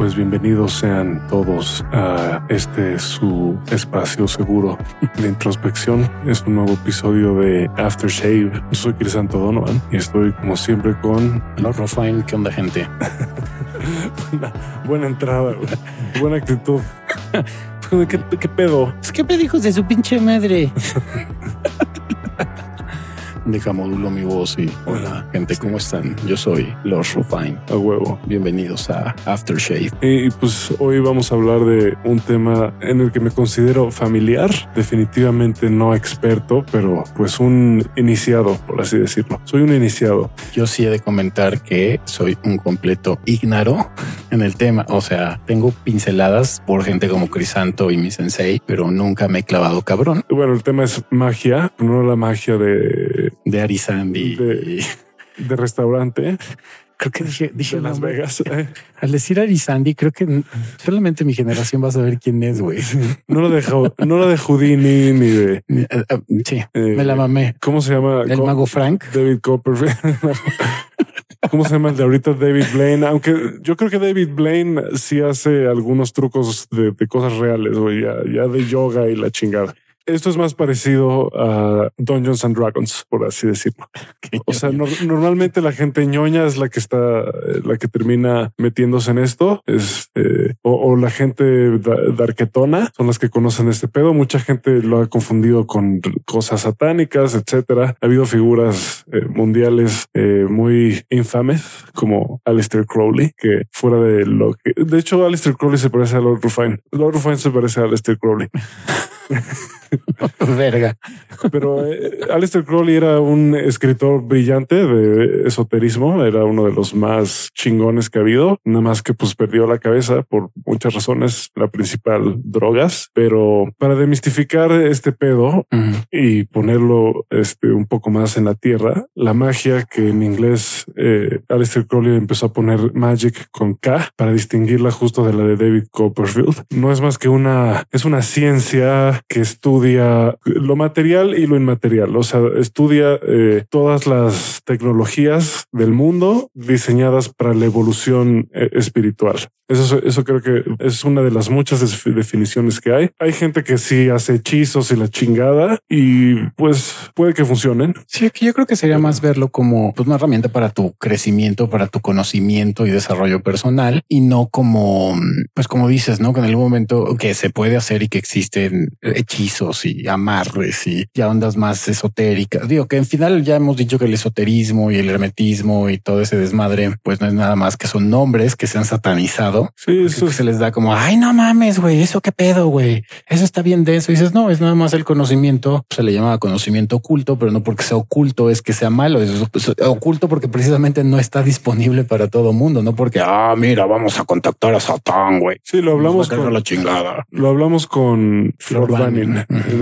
pues bienvenidos sean todos a este su espacio seguro de introspección. Es un nuevo episodio de Aftershave. Yo soy Crisanto Donovan y estoy como siempre con Lord Rofine. ¿Qué onda, gente? Buena entrada, buena actitud. ¿Qué, qué pedo? ¿Qué pedijos de su pinche madre? Deja modulo mi voz y hola gente, ¿cómo están? Yo soy Lord Rufine. A huevo. Bienvenidos a Aftershave. Y pues hoy vamos a hablar de un tema en el que me considero familiar, definitivamente no experto, pero pues un iniciado, por así decirlo. Soy un iniciado. Yo sí he de comentar que soy un completo ignaro en el tema. O sea, tengo pinceladas por gente como Crisanto y mi sensei, pero nunca me he clavado cabrón. Bueno, el tema es magia, no la magia de de Arizandi. De, de restaurante. Creo que dije, dije de Las Vegas. Al decir Arizandi, creo que solamente mi generación va a saber quién es, güey. No lo de, no lo de Houdini ni de. Eh, eh, sí, eh, me la mamé. ¿Cómo se llama? El mago Frank. David Copperfield. ¿Cómo se llama el de ahorita? David Blaine. Aunque yo creo que David Blaine sí hace algunos trucos de, de cosas reales, güey, ya, ya de yoga y la chingada. Esto es más parecido a Dungeons and Dragons, por así decirlo. O sea, normalmente la gente ñoña es la que está, la que termina metiéndose en esto, es eh, o, la gente darquetona son las que conocen este pedo. Mucha gente lo ha confundido con cosas satánicas, etcétera. Ha habido figuras eh, mundiales eh, muy infames como Alistair Crowley, que fuera de lo que de hecho, Alistair Crowley se parece a Lord Rufine. Lord Rufine se parece a Alistair Crowley. Verga. Pero eh, Aleister Crowley era un escritor brillante de esoterismo, era uno de los más chingones que ha habido, nada más que pues perdió la cabeza por muchas razones, la principal drogas, pero para demistificar este pedo y ponerlo este, un poco más en la tierra, la magia que en inglés eh, Aleister Crowley empezó a poner magic con K para distinguirla justo de la de David Copperfield, no es más que una, es una ciencia que estudia lo material y lo inmaterial. O sea, estudia eh, todas las tecnologías del mundo diseñadas para la evolución eh, espiritual. Eso, eso creo que es una de las muchas definiciones que hay. Hay gente que sí hace hechizos y la chingada y pues puede que funcionen. Sí, yo creo que sería más verlo como pues, una herramienta para tu crecimiento, para tu conocimiento y desarrollo personal y no como, pues como dices, no que en algún momento que se puede hacer y que existen hechizos y amarres y ya ondas más esotéricas. Digo que en final ya hemos dicho que el esoterismo y el hermetismo y todo ese desmadre, pues no es nada más que son nombres que se han satanizado Sí, eso se les da como, ay, no mames, güey, eso qué pedo, güey. Eso está bien de eso. Y dices, no, es nada más el conocimiento. Se le llama conocimiento oculto, pero no porque sea oculto es que sea malo. Es oculto porque precisamente no está disponible para todo mundo, no porque, ah, mira, vamos a contactar a Satán, güey. Sí, lo hablamos con la chingada. Lo hablamos con Flor Banning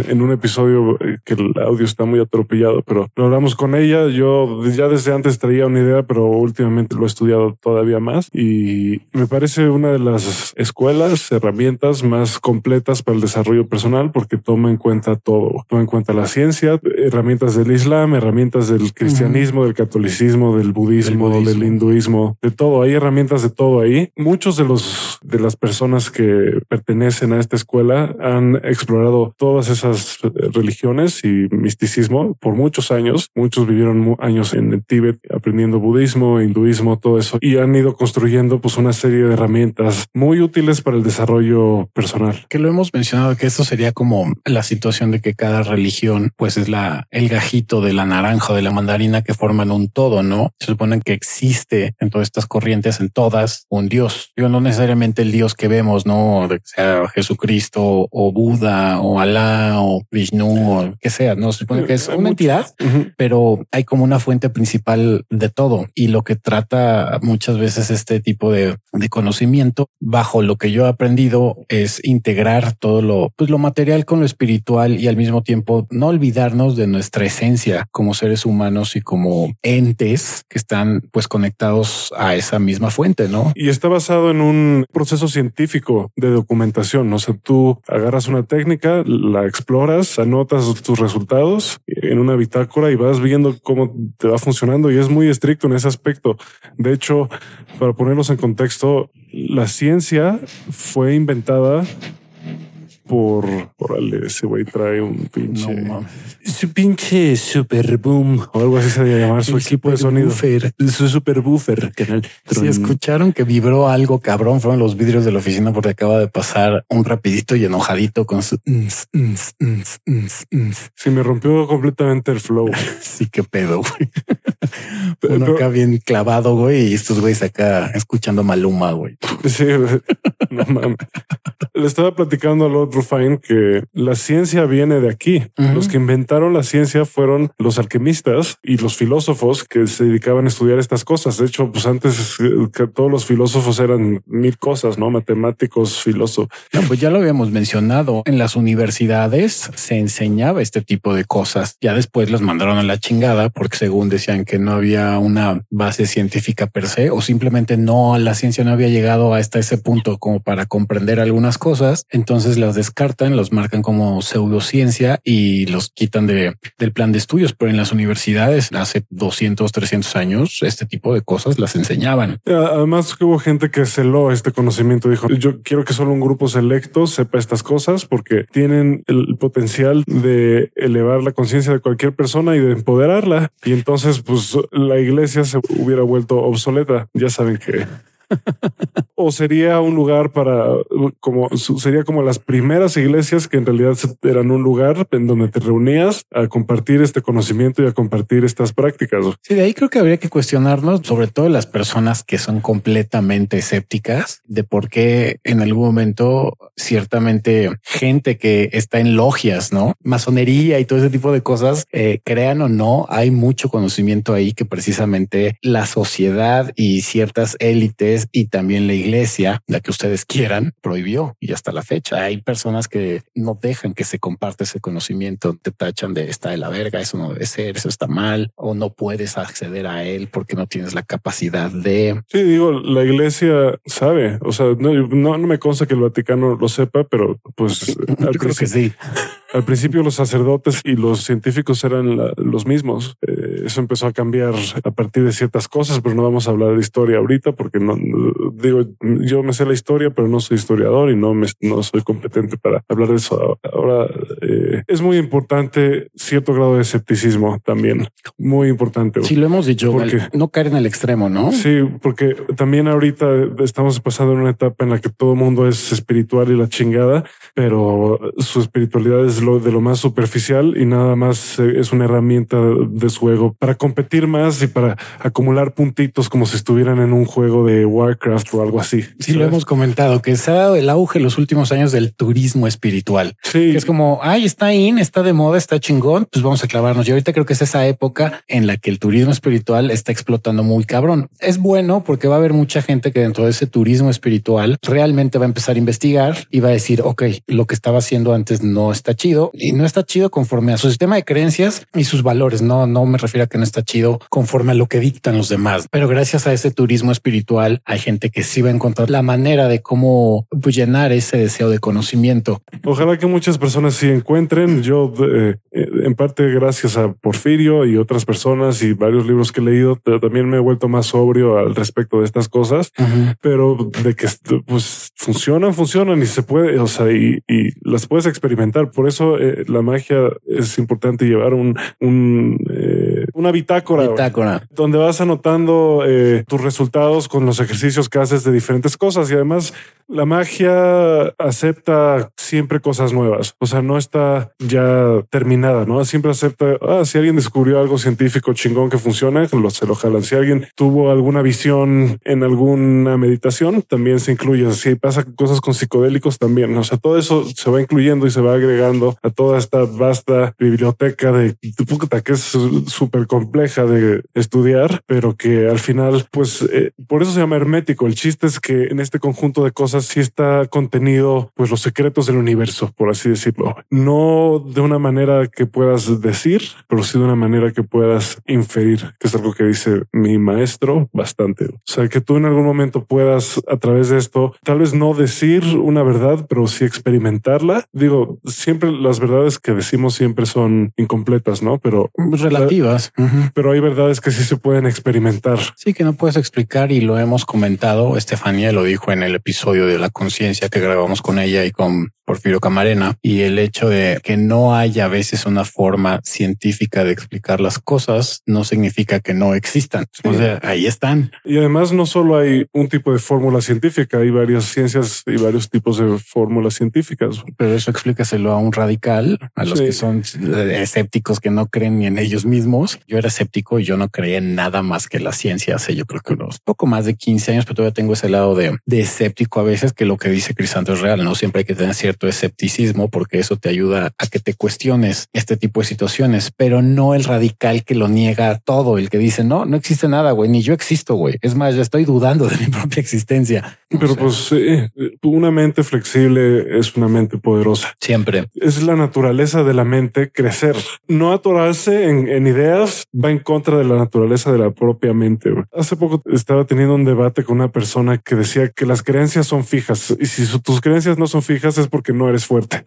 en, un episodio eh, que el audio está muy atropellado, pero lo hablamos con ella. Yo ya desde antes traía una idea, pero últimamente lo he estudiado todavía más y me parece una de las escuelas, herramientas más completas para el desarrollo personal porque toma en cuenta todo. Toma en cuenta la ciencia, herramientas del Islam, herramientas del cristianismo, del catolicismo, del budismo, del, hinduismo, de todo. Hay herramientas de todo ahí. Muchos de los de las personas que pertenecen a esta escuela han explorado todas esas religiones y misticismo por muchos años. Muchos vivieron años en el Tíbet aprendiendo budismo, hinduismo, todo eso y han ido construyendo pues una serie de herramientas muy útiles para el desarrollo personal. Que lo hemos mencionado que esto sería como la situación de que cada religión pues es la el gajito de la naranja o de la mandarina que forman un todo, ¿no? Se supone que existe en todas estas corrientes, en todas, un Dios. Yo no necesariamente el Dios que vemos, ¿no? Que sea Jesucristo o Buda o Alá o Vishnu o que sea, ¿no? Se supone que es una entidad, pero hay como una fuente principal de todo y lo que trata muchas veces este tipo de, de conocimiento bajo lo que yo he aprendido es integrar todo lo, pues lo material con lo espiritual y al mismo tiempo no olvidarnos de nuestra esencia como seres humanos y como entes que están pues conectados a esa misma fuente, ¿no? Y está basado en un proceso científico de documentación. O sea, tú agarras una técnica la exploras, anotas tus resultados en una bitácora y vas viendo cómo te va funcionando y es muy estricto en ese aspecto. De hecho, para ponerlos en contexto, la ciencia fue inventada por. Órale, ese güey trae un pinche. No, su pinche super boom o algo así se debe llamar su equipo de sonido. Su super buffer. Canal si escucharon que vibró algo cabrón, fueron los vidrios de la oficina porque acaba de pasar un rapidito y enojadito con su. Sí, me rompió completamente el flow. sí, qué pedo, güey. Uno acá bien clavado, güey, y estos güeyes acá escuchando Maluma, güey. Sí, no mames. Le estaba platicando al otro Rufine que la ciencia viene de aquí. Los que inventaron la ciencia fueron los alquimistas y los filósofos que se dedicaban a estudiar estas cosas. De hecho, pues antes que todos los filósofos eran mil cosas, no matemáticos, filósofos. pues ya lo habíamos mencionado. En las universidades se enseñaba este tipo de cosas. Ya después los mandaron a la chingada porque según decían que no había una base científica per se o simplemente no la ciencia no había llegado hasta ese punto como para comprender algunas cosas. Entonces las descartan, los marcan como pseudociencia y los quitan de, del plan de estudios. Pero en las universidades hace 200, 300 años, este tipo de cosas las enseñaban. Además que hubo gente que celó este conocimiento. Dijo, yo quiero que solo un grupo selecto sepa estas cosas porque tienen el potencial de elevar la conciencia de cualquier persona y de empoderarla. Y entonces, pues la iglesia se hubiera vuelto obsoleta. Ya saben que o sería un lugar para como sería como las primeras iglesias que en realidad eran un lugar en donde te reunías a compartir este conocimiento y a compartir estas prácticas. Sí, de ahí creo que habría que cuestionarnos, sobre todo las personas que son completamente escépticas, de por qué en algún momento ciertamente gente que está en logias, no masonería y todo ese tipo de cosas, eh, crean o no, hay mucho conocimiento ahí que precisamente la sociedad y ciertas élites y también la iglesia, la que ustedes quieran, prohibió y hasta la fecha hay personas que no dejan que se comparte ese conocimiento, te tachan de está de la verga, eso no debe ser, eso está mal o no puedes acceder a él porque no tienes la capacidad de. Sí, digo, la iglesia sabe, o sea, no, no, me consta que el Vaticano lo sepa, pero pues yo creo que sí. Al principio los sacerdotes y los científicos eran los mismos. Eh, eso empezó a cambiar a partir de ciertas cosas, pero no vamos a hablar de historia ahorita porque no, digo, yo me sé la historia, pero no soy historiador y no me, no soy competente para hablar de eso. Ahora eh, es muy importante cierto grado de escepticismo también. Muy importante. Sí, lo hemos dicho, porque, no caer en el extremo, ¿no? Sí, porque también ahorita estamos pasando en una etapa en la que todo el mundo es espiritual y la chingada, pero su espiritualidad es lo de lo más superficial y nada más eh, es una herramienta de su ego para competir más y para acumular puntitos como si estuvieran en un juego de Warcraft o algo así. Sí, lo hemos comentado que se ha dado el auge en los últimos años del turismo espiritual. Sí, es como ay, está in, está de moda, está chingón. Pues vamos a clavarnos. Y ahorita creo que es esa época en la que el turismo espiritual está explotando muy cabrón. Es bueno porque va a haber mucha gente que dentro de ese turismo espiritual realmente va a empezar a investigar y va a decir, ok, lo que estaba haciendo antes no está chido y no está chido conforme a su sistema de creencias y sus valores. No, no me refiero a que no está chido conforme a lo que dictan los demás, pero gracias a ese turismo espiritual hay gente que sí va a encontrar la manera de cómo llenar ese deseo de conocimiento. Ojalá que muchas personas sí encuentren. Yo, eh, en parte, gracias a Porfirio y otras personas y varios libros que he leído, también me he vuelto más sobrio al respecto de estas cosas, pero de que pues funcionan, funcionan y se puede, o sea, y, y las puedes experimentar. Por eso eh, la magia es importante llevar un, un eh, una bitácora, donde vas anotando eh, tus resultados con los ejercicios que haces de diferentes cosas y además la magia acepta siempre cosas nuevas. O sea, no está ya terminada, no siempre acepta. Ah, si alguien descubrió algo científico chingón que funciona, lo, se lo jalan. Si alguien tuvo alguna visión en alguna meditación, también se incluye. Si pasa cosas con psicodélicos, también. O sea, todo eso se va incluyendo y se va agregando a toda esta vasta biblioteca de, de que es súper compleja de estudiar, pero que al final, pues eh, por eso se llama hermético. El chiste es que en este conjunto de cosas cosas sí está contenido, pues los secretos del universo, por así decirlo. No de una manera que puedas decir, pero sí de una manera que puedas inferir, que es algo que dice mi maestro bastante. O sea, que tú en algún momento puedas a través de esto, tal vez no decir una verdad, pero sí experimentarla. Digo, siempre las verdades que decimos siempre son incompletas, ¿no? Pero relativas. Pero hay verdades que sí se pueden experimentar. Sí, que no puedes explicar y lo hemos comentado. Estefanía lo dijo en el episodio de la conciencia que grabamos con ella y con Porfirio Camarena y el hecho de que no haya a veces una forma científica de explicar las cosas no significa que no existan. O sea, ahí están. Y además no solo hay un tipo de fórmula científica, hay varias ciencias y varios tipos de fórmulas científicas. Pero eso explícaselo a un radical, a los que son escépticos que no creen ni en ellos mismos. Yo era escéptico y yo no creía en nada más que la ciencia hace yo creo que unos poco más de 15 años, pero todavía tengo ese lado de, de escéptico a veces que lo que dice Crisanto es real. No siempre hay que tener cierto escepticismo porque eso te ayuda a que te cuestiones este tipo de situaciones, pero no el radical que lo niega todo, el que dice no, no existe nada, güey, ni yo existo, güey. Es más, ya estoy dudando de mi propia existencia. Pero pues una mente flexible es una mente poderosa. Siempre. Es la naturaleza de la mente crecer, no atorarse en, en ideas, va en contra de la naturaleza de la propia mente. Hace poco estaba teniendo un debate con una persona que decía que las creencias son fijas y si tus creencias no son fijas es porque no eres fuerte.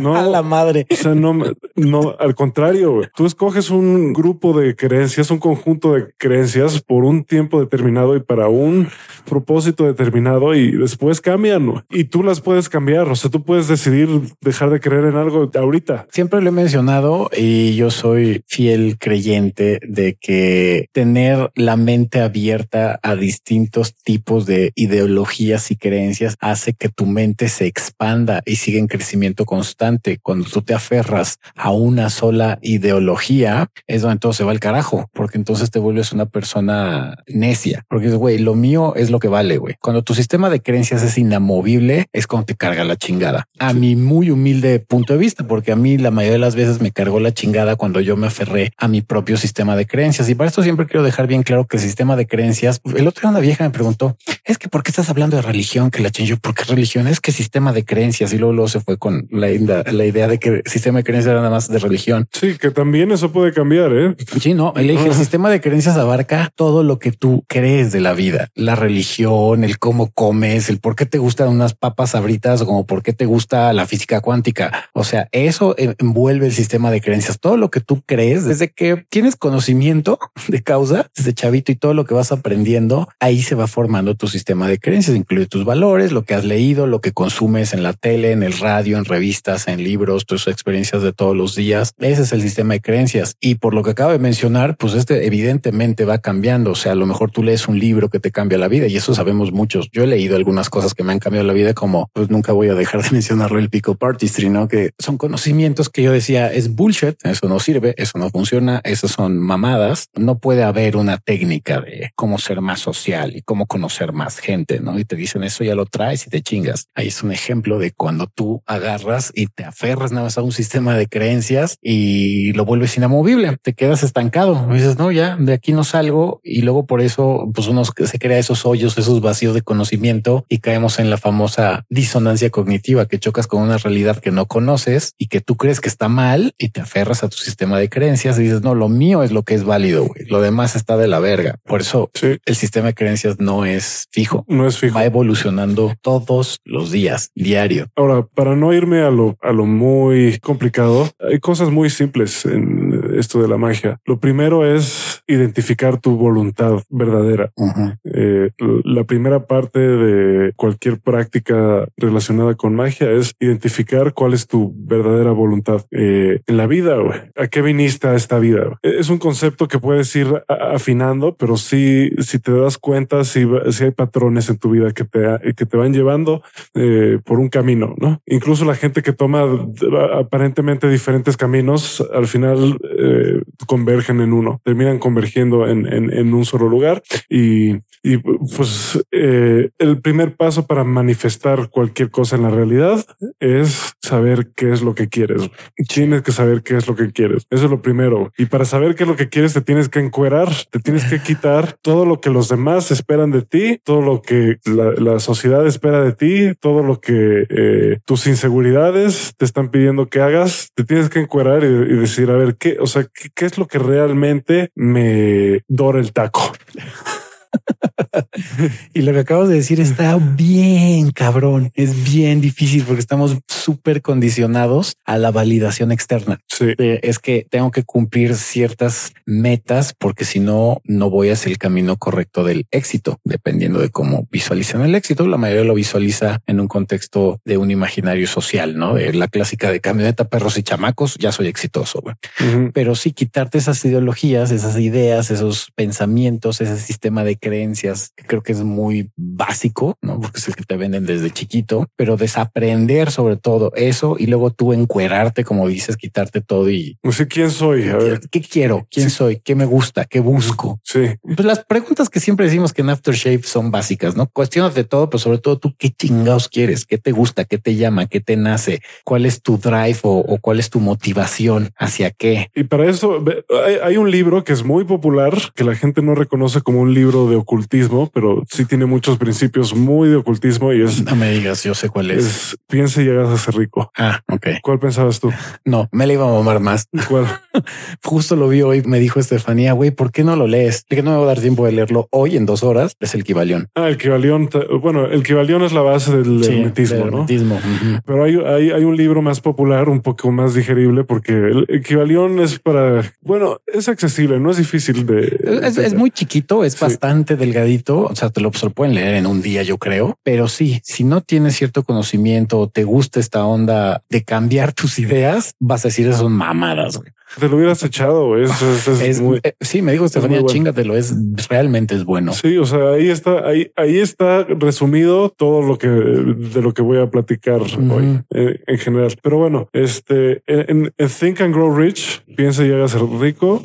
no, a la madre. O sea, no, no, al contrario, tú escoges un grupo de creencias, un conjunto de creencias por un tiempo determinado y para un propósito determinado y después cambian y tú las puedes cambiar. O sea, tú puedes decidir dejar de creer en algo ahorita. Siempre lo he mencionado y yo soy fiel creyente de que tener la mente abierta a distintos tipos de ideologías y creencias hace que tu mente se expanda y siga en crecimiento constante. Cuando tú te aferras a una sola ideología, es donde todo se va al carajo, porque entonces te vuelves una persona necia, porque es güey, lo mío es lo que vale, güey. Cuando tu sistema de creencias es inamovible, es cuando te carga la chingada. A mi muy humilde punto de vista, porque a mí la mayoría de las veces me cargó la chingada cuando yo me aferré a mi propio sistema de creencias. Y para esto siempre quiero dejar bien claro que el sistema de creencias, el otro día una vieja me preguntó, es que ¿por qué estás hablando de religión? Que la chingo, ¿por qué religión? Es que sistema de creencias y luego, luego se fue con la, la, idea de que el sistema de creencias era nada más de religión. Sí, que también eso puede cambiar. ¿eh? Sí, no, el, el sistema de creencias abarca todo lo que tú crees de la vida, la religión, el cómo comes, el por qué te gustan unas papas sabritas o como por qué te gusta la física cuántica. O sea, eso envuelve el sistema de creencias. Todo lo que tú crees desde que tienes conocimiento de causa, desde chavito y todo lo que vas aprendiendo, ahí se va formando tu sistema de creencias, incluye tus valores, lo que has leído, lo que consumes en la tele, en el radio, en revistas, en libros, tus experiencias de todos los días. Ese es el sistema de creencias. Y por lo que acabo de mencionar, pues este evidentemente va cambiando. O sea, a lo mejor tú lees un libro que te cambia la vida y eso sabemos muchos. Yo he leído algunas cosas que me han cambiado la vida, como pues nunca voy a dejar de mencionarlo el pico artistry, no? Que son conocimientos que yo decía es bullshit. Eso no sirve, eso no funciona, esas son mamadas. No puede haber una técnica de cómo ser más social y cómo conocer más gente, no? Y te dicen eso ya lo traes y te chingas. Ahí es un ejemplo de cuando tú agarras y te aferras nada más a un sistema de creencias y lo vuelves inamovible, te quedas estancado. dices, no, ya de aquí no salgo. Y luego por eso, pues uno se crea esos hoyos, esos vacíos de conocimiento y caemos en la famosa disonancia cognitiva que chocas con una realidad que no conoces y que tú crees que está mal y te aferras a tu sistema de creencias y dices, no, lo mío es lo que es válido. Lo demás está de la verga. Por eso el sistema de creencias no es fijo, no es fijo, va evolucionando todos los días, diario. Ahora, para no irme a lo, a lo muy complicado, hay cosas muy simples en esto de la magia. Lo primero es identificar tu voluntad verdadera. Eh, la primera parte de cualquier práctica relacionada con magia es identificar cuál es tu verdadera voluntad eh, en la vida. ¿A qué viniste a esta vida? Es un concepto que puedes ir afinando, pero sí, si te das cuenta, si, si hay patrones en tu vida que te, que te van llevando eh, por un camino, ¿no? Incluso la gente que toma aparentemente diferentes caminos, al final convergen en uno, terminan convergiendo en, en, un solo lugar y, y pues eh, el primer paso para manifestar cualquier cosa en la realidad es saber qué es lo que quieres. Tienes que saber qué es lo que quieres. Eso es lo primero. Y para saber qué es lo que quieres, te tienes que encuerar, te tienes que quitar todo lo que los demás esperan de ti, todo lo que la, sociedad espera de ti, todo lo que eh, tus inseguridades te están pidiendo que hagas. Te tienes que encuerar y, decir, a ver, qué, qué, qué es lo que realmente me dora el taco. y lo que acabas de decir está bien cabrón. Es bien difícil porque estamos súper condicionados a la validación externa. Es que tengo que cumplir ciertas metas porque si no, no voy hacia el camino correcto del éxito, dependiendo de cómo visualizan el éxito. La mayoría lo visualiza en un contexto de un imaginario social, no de la clásica de camioneta, perros y chamacos. Ya soy exitoso, pero sí quitarte esas ideologías, esas ideas, esos pensamientos, ese sistema de creencias creo que es muy básico, ¿no? Porque es el que te venden desde chiquito, pero desaprender sobre todo eso y luego tú encuerarte, como dices, quitarte todo y... No sé quién soy, a ver. ¿Qué quiero? ¿Quién soy? ¿Qué me gusta? ¿Qué busco? Sí. Pues las preguntas que siempre decimos que en Aftershave son básicas, ¿no? Cuestionas de todo, pero sobre todo tú qué chingados quieres, qué te gusta, qué te llama, qué te nace, cuál es tu drive o, cuál es tu motivación, hacia qué. Y para eso hay, hay un libro que es muy popular, que la gente no reconoce como un libro de ocultismo, pero sí tiene muchos principios muy de ocultismo y es. No me digas, yo sé cuál es. es piensa y llegas a ser rico. Ah, ok. ¿Cuál pensabas tú? No, me la iba a mamar más. ¿Cuál? Justo lo vi hoy. Me dijo Estefanía, güey, ¿por qué no lo lees? Que no me va a dar tiempo de leerlo hoy en dos horas. Es el Kibalión. Ah, el Kibalión. Bueno, el Kibalión es la base del sí, hermetismo, ¿no? Pero hay, hay, hay, un libro más popular, un poco más digerible, porque el, el es para, bueno, es accesible, no es difícil de. Es, es muy chiquito, es bastante delgadito. O sea, te lo, pueden leer en un día, yo creo. Pero sí, si no tienes cierto conocimiento o te gusta esta onda de cambiar tus ideas, vas a decir son mamadas. Te lo hubieras echado. Es, es, muy, eh, sí, me dijo Estefanía, bueno. chingatelo. Es realmente es bueno. Sí, o sea, ahí está, ahí, ahí está resumido todo lo que de lo que voy a platicar hoy eh, en general. Pero bueno, este en, Think and Grow Rich, piensa y llega a ser rico.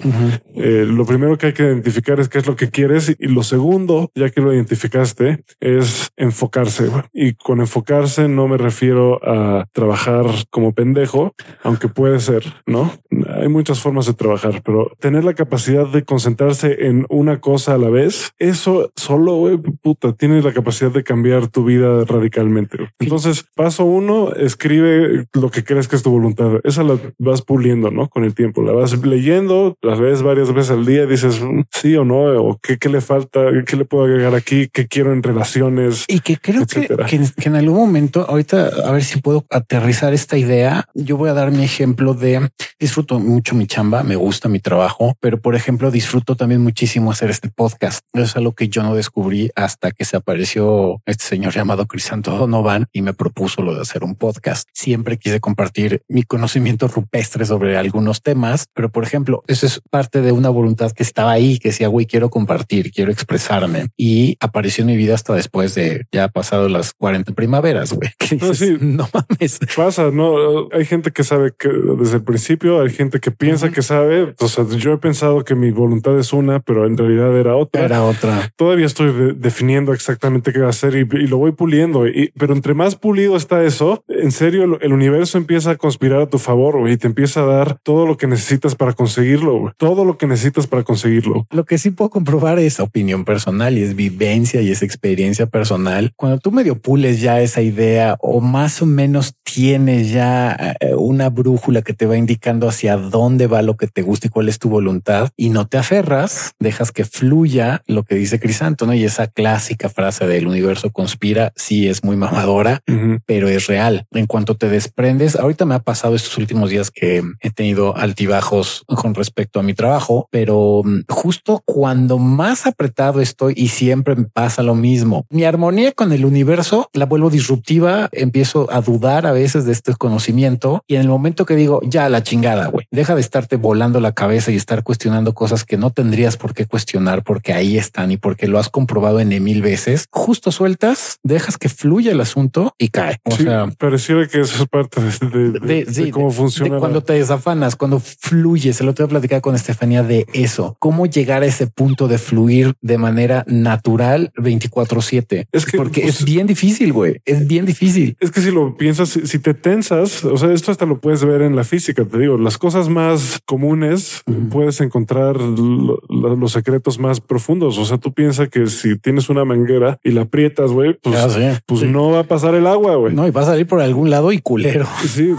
Eh, lo primero que hay que identificar es qué es lo que quieres y lo segundo, ya que lo identificaste, es enfocarse. Y con enfocarse no me refiero a trabajar como pendejo, aunque puede ser, no? Hay muchas formas de trabajar, pero tener la capacidad de concentrarse en una cosa a la vez, eso solo, puta, tiene la capacidad de cambiar tu vida radicalmente. Entonces, paso uno, escribe lo que crees que es tu voluntad. Esa la vas puliendo, ¿no? Con el tiempo, la vas leyendo, las ves varias veces al día, dices mm, sí o no, o qué, qué le falta, qué le puedo agregar aquí, qué quiero en relaciones. Y que creo que, que, en algún momento, ahorita, a ver si puedo aterrizar esta idea, yo voy a dar mi ejemplo de disfruto mucho mi chamba, me gusta mi trabajo, pero por ejemplo disfruto también muchísimo hacer este podcast. Eso es algo que yo no descubrí hasta que se apareció este señor llamado Crisanto Donovan y me propuso lo de hacer un podcast. Siempre quise compartir mi conocimiento rupestre sobre algunos temas, pero por ejemplo, eso es parte de una voluntad que estaba ahí, que decía, güey, quiero compartir, quiero expresarme y apareció en mi vida hasta después de ya pasado las 40 primaveras, güey. No, no mames. Pasa, no hay gente que sabe que desde el principio hay gente que piensa que sabe. O sea, yo he pensado que mi voluntad es una, pero en realidad era otra. Era otra. Todavía estoy definiendo exactamente qué va a hacer y, lo voy puliendo. Y, pero entre más pulido está eso, en serio, el, universo empieza a conspirar a tu favor y te empieza a dar todo lo que necesitas para conseguirlo. Todo lo que necesitas para conseguirlo. Lo que sí puedo comprobar es opinión personal y es vivencia y es experiencia personal. Cuando tú medio pules ya esa idea o más o menos tienes ya eh, una brújula que te va indicando hacia dónde dónde va lo que te gusta y cuál es tu voluntad y no te aferras, dejas que fluya lo que dice Crisanto, ¿no? Y esa clásica frase del universo conspira, sí es muy mamadora, pero es real. En cuanto te desprendes, ahorita me ha pasado estos últimos días que he tenido altibajos con respecto a mi trabajo, pero mm, justo cuando más apretado estoy y siempre me pasa lo mismo, mi armonía con el universo la vuelvo disruptiva, empiezo a dudar a veces de este conocimiento y en el momento que digo ya la chingada, güey, deja de estarte volando la cabeza y estar cuestionando cosas que no tendrías por qué cuestionar porque ahí están y porque lo has comprobado en mil veces. Justo sueltas, dejas que fluya el asunto y cae. O sea, pareciera que eso es parte de, cómo funciona. cuando te desafanas, cuando fluyes. El otro día platicaba con Estefanía de eso, cómo llegar a ese punto de fluir de manera natural 24 7. Es que porque es pues, bien difícil, güey. Es bien difícil. Es que si lo piensas, si, te tensas, o sea, esto hasta lo puedes ver en la física. Te digo, las cosas más comunes puedes encontrar los secretos más profundos. O sea, tú piensas que si tienes una manguera y la aprietas, güey, pues, ah, pues no va a pasar el agua, güey. No, y va a salir por algún lado y culero. Sí.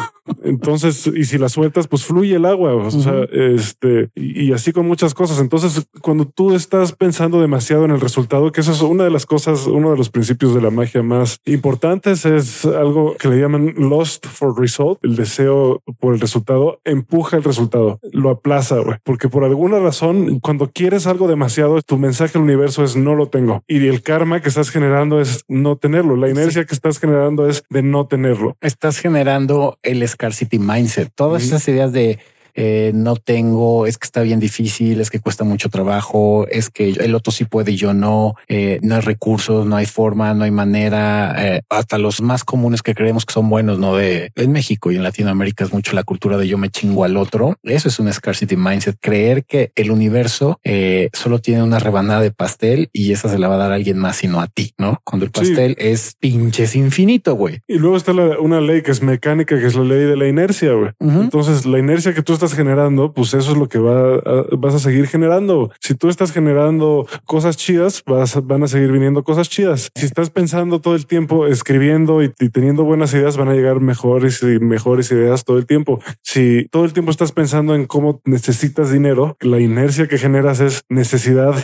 Entonces, y si la sueltas, pues fluye el agua. O sea, este, y, así con muchas cosas. Entonces, cuando tú estás pensando demasiado en el resultado, que eso es una de las cosas, uno de los principios de la magia más importantes, es algo que le llaman lost for result, el deseo por el resultado, empuja el resultado, lo aplaza, güey. Porque por alguna razón, cuando quieres algo demasiado, tu mensaje al universo es no lo tengo. Y el karma que estás generando es no tenerlo. La inercia que estás generando es de no tenerlo. Estás generando el scarcity mindset, todas esas ideas de eh, no tengo, es que está bien difícil, es que cuesta mucho trabajo, es que el otro sí puede y yo no, eh, no hay recursos, no hay forma, no hay manera, eh, hasta los más comunes que creemos que son buenos, no de en México y en Latinoamérica es mucho la cultura de yo me chingo al otro. Eso es un scarcity mindset, creer que el universo solo tiene una rebanada de pastel y esa se la va a dar a alguien más, sino a ti, no? Cuando el pastel es pinches infinito, güey. Y luego está una ley que es mecánica, que es la ley de la inercia, güey. Entonces la inercia que tú estás generando, pues eso es lo que va vas a seguir generando. Si tú estás generando cosas chidas, vas, van a seguir viniendo cosas chidas. Si estás pensando todo el tiempo, escribiendo y, teniendo buenas ideas, van a llegar mejores y mejores ideas todo el tiempo. Si todo el tiempo estás pensando en cómo necesitas dinero, la inercia que generas es necesidad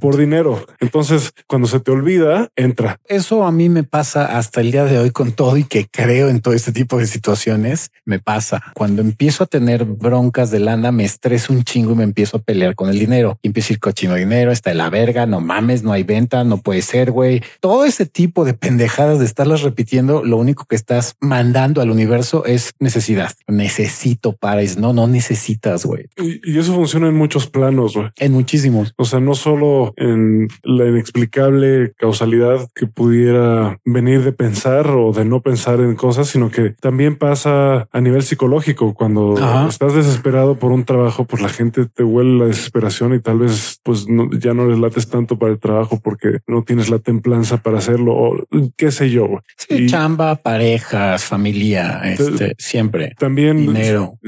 por dinero. Entonces, cuando se te olvida, entra. Eso a mí me pasa hasta el día de hoy con todo y que creo en todo este tipo de situaciones. Me pasa cuando empiezo a tener bronca de lana, me estreso un chingo y me empiezo a pelear con el dinero. Y empiezo a ir cochino dinero, está de la verga, no mames, no hay venta, no puede ser, güey. Todo ese tipo de pendejadas de estarlas repitiendo, lo único que estás mandando al universo es necesidad. Necesito para no, no necesitas, güey. Y, eso funciona en muchos planos, güey. En muchísimos. O sea, no solo en la inexplicable causalidad que pudiera venir de pensar o de no pensar en cosas, sino que también pasa a nivel psicológico cuando estás desesperado desesperado por un trabajo, pues la gente te huele la desesperación y tal vez pues ya no les lates tanto para el trabajo porque no tienes la templanza para hacerlo o qué sé yo. chamba, parejas, familia, este, siempre. También dinero.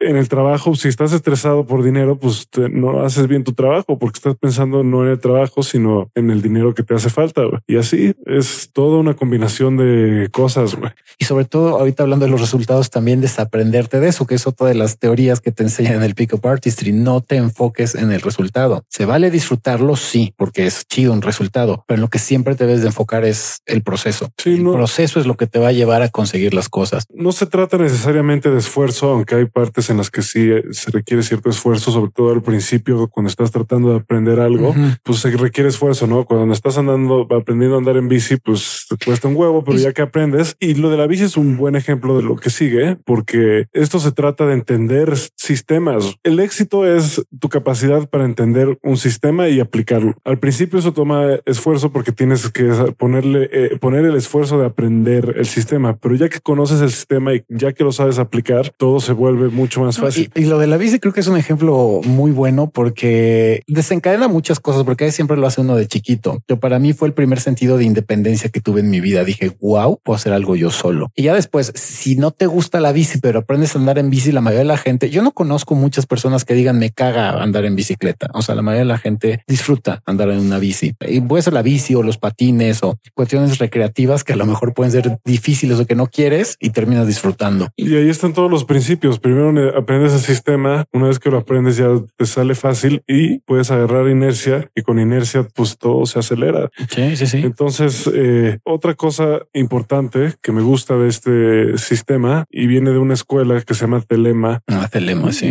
en el trabajo, si estás estresado por dinero, pues no haces bien tu trabajo porque estás pensando no en el trabajo, sino en el dinero que te hace falta. Y así es toda una combinación de cosas. Y sobre todo ahorita hablando de los resultados, también desaprenderte de eso, que es otra de las teorías que te enseñan en el Pickup Artistry. No te enfoques en el resultado. Se vale disfrutarlo, sí, porque es chido un resultado, pero lo que siempre te debes de enfocar es el proceso. el proceso es lo que te va a llevar a conseguir las cosas. No se trata necesariamente de esfuerzo, aunque hay partes en las que sí eh, se requiere cierto esfuerzo, sobre todo al principio, cuando estás tratando de aprender algo, pues se requiere esfuerzo, ¿no? Cuando estás andando, aprendiendo a andar en bici, pues te cuesta un huevo, pero ya que aprendes, y lo de la bici es un buen ejemplo de lo que sigue, porque esto se trata de entender sistemas. El éxito es tu capacidad para entender un sistema y aplicarlo. Al principio eso toma esfuerzo porque tienes que ponerle, eh, poner el esfuerzo de aprender el sistema, pero ya que conoces el sistema y ya que lo sabes aplicar, todo se vuelve mucho más fácil. y, lo de la bici creo que es un ejemplo muy bueno porque desencadena muchas cosas, porque siempre lo hace uno de chiquito. Yo para mí fue el primer sentido de independencia que tuve en mi vida. Dije, wow, puedo hacer algo yo solo. Y ya después, si no te gusta la bici, pero aprendes a andar en bici, la mayoría de la gente yo no conozco muchas personas que digan me caga andar en bicicleta. O sea, la mayoría de la gente disfruta andar en una bici y puede ser la bici o los patines o cuestiones recreativas que a lo mejor pueden ser difíciles o que no quieres y terminas disfrutando. Y ahí están todos los principios. Primero aprendes el sistema. Una vez que lo aprendes ya te sale fácil y puedes agarrar inercia y con inercia pues todo se acelera. Sí, sí, sí. Entonces, eh, otra cosa importante que me gusta de este sistema y viene de una escuela que se llama Telema. Ah,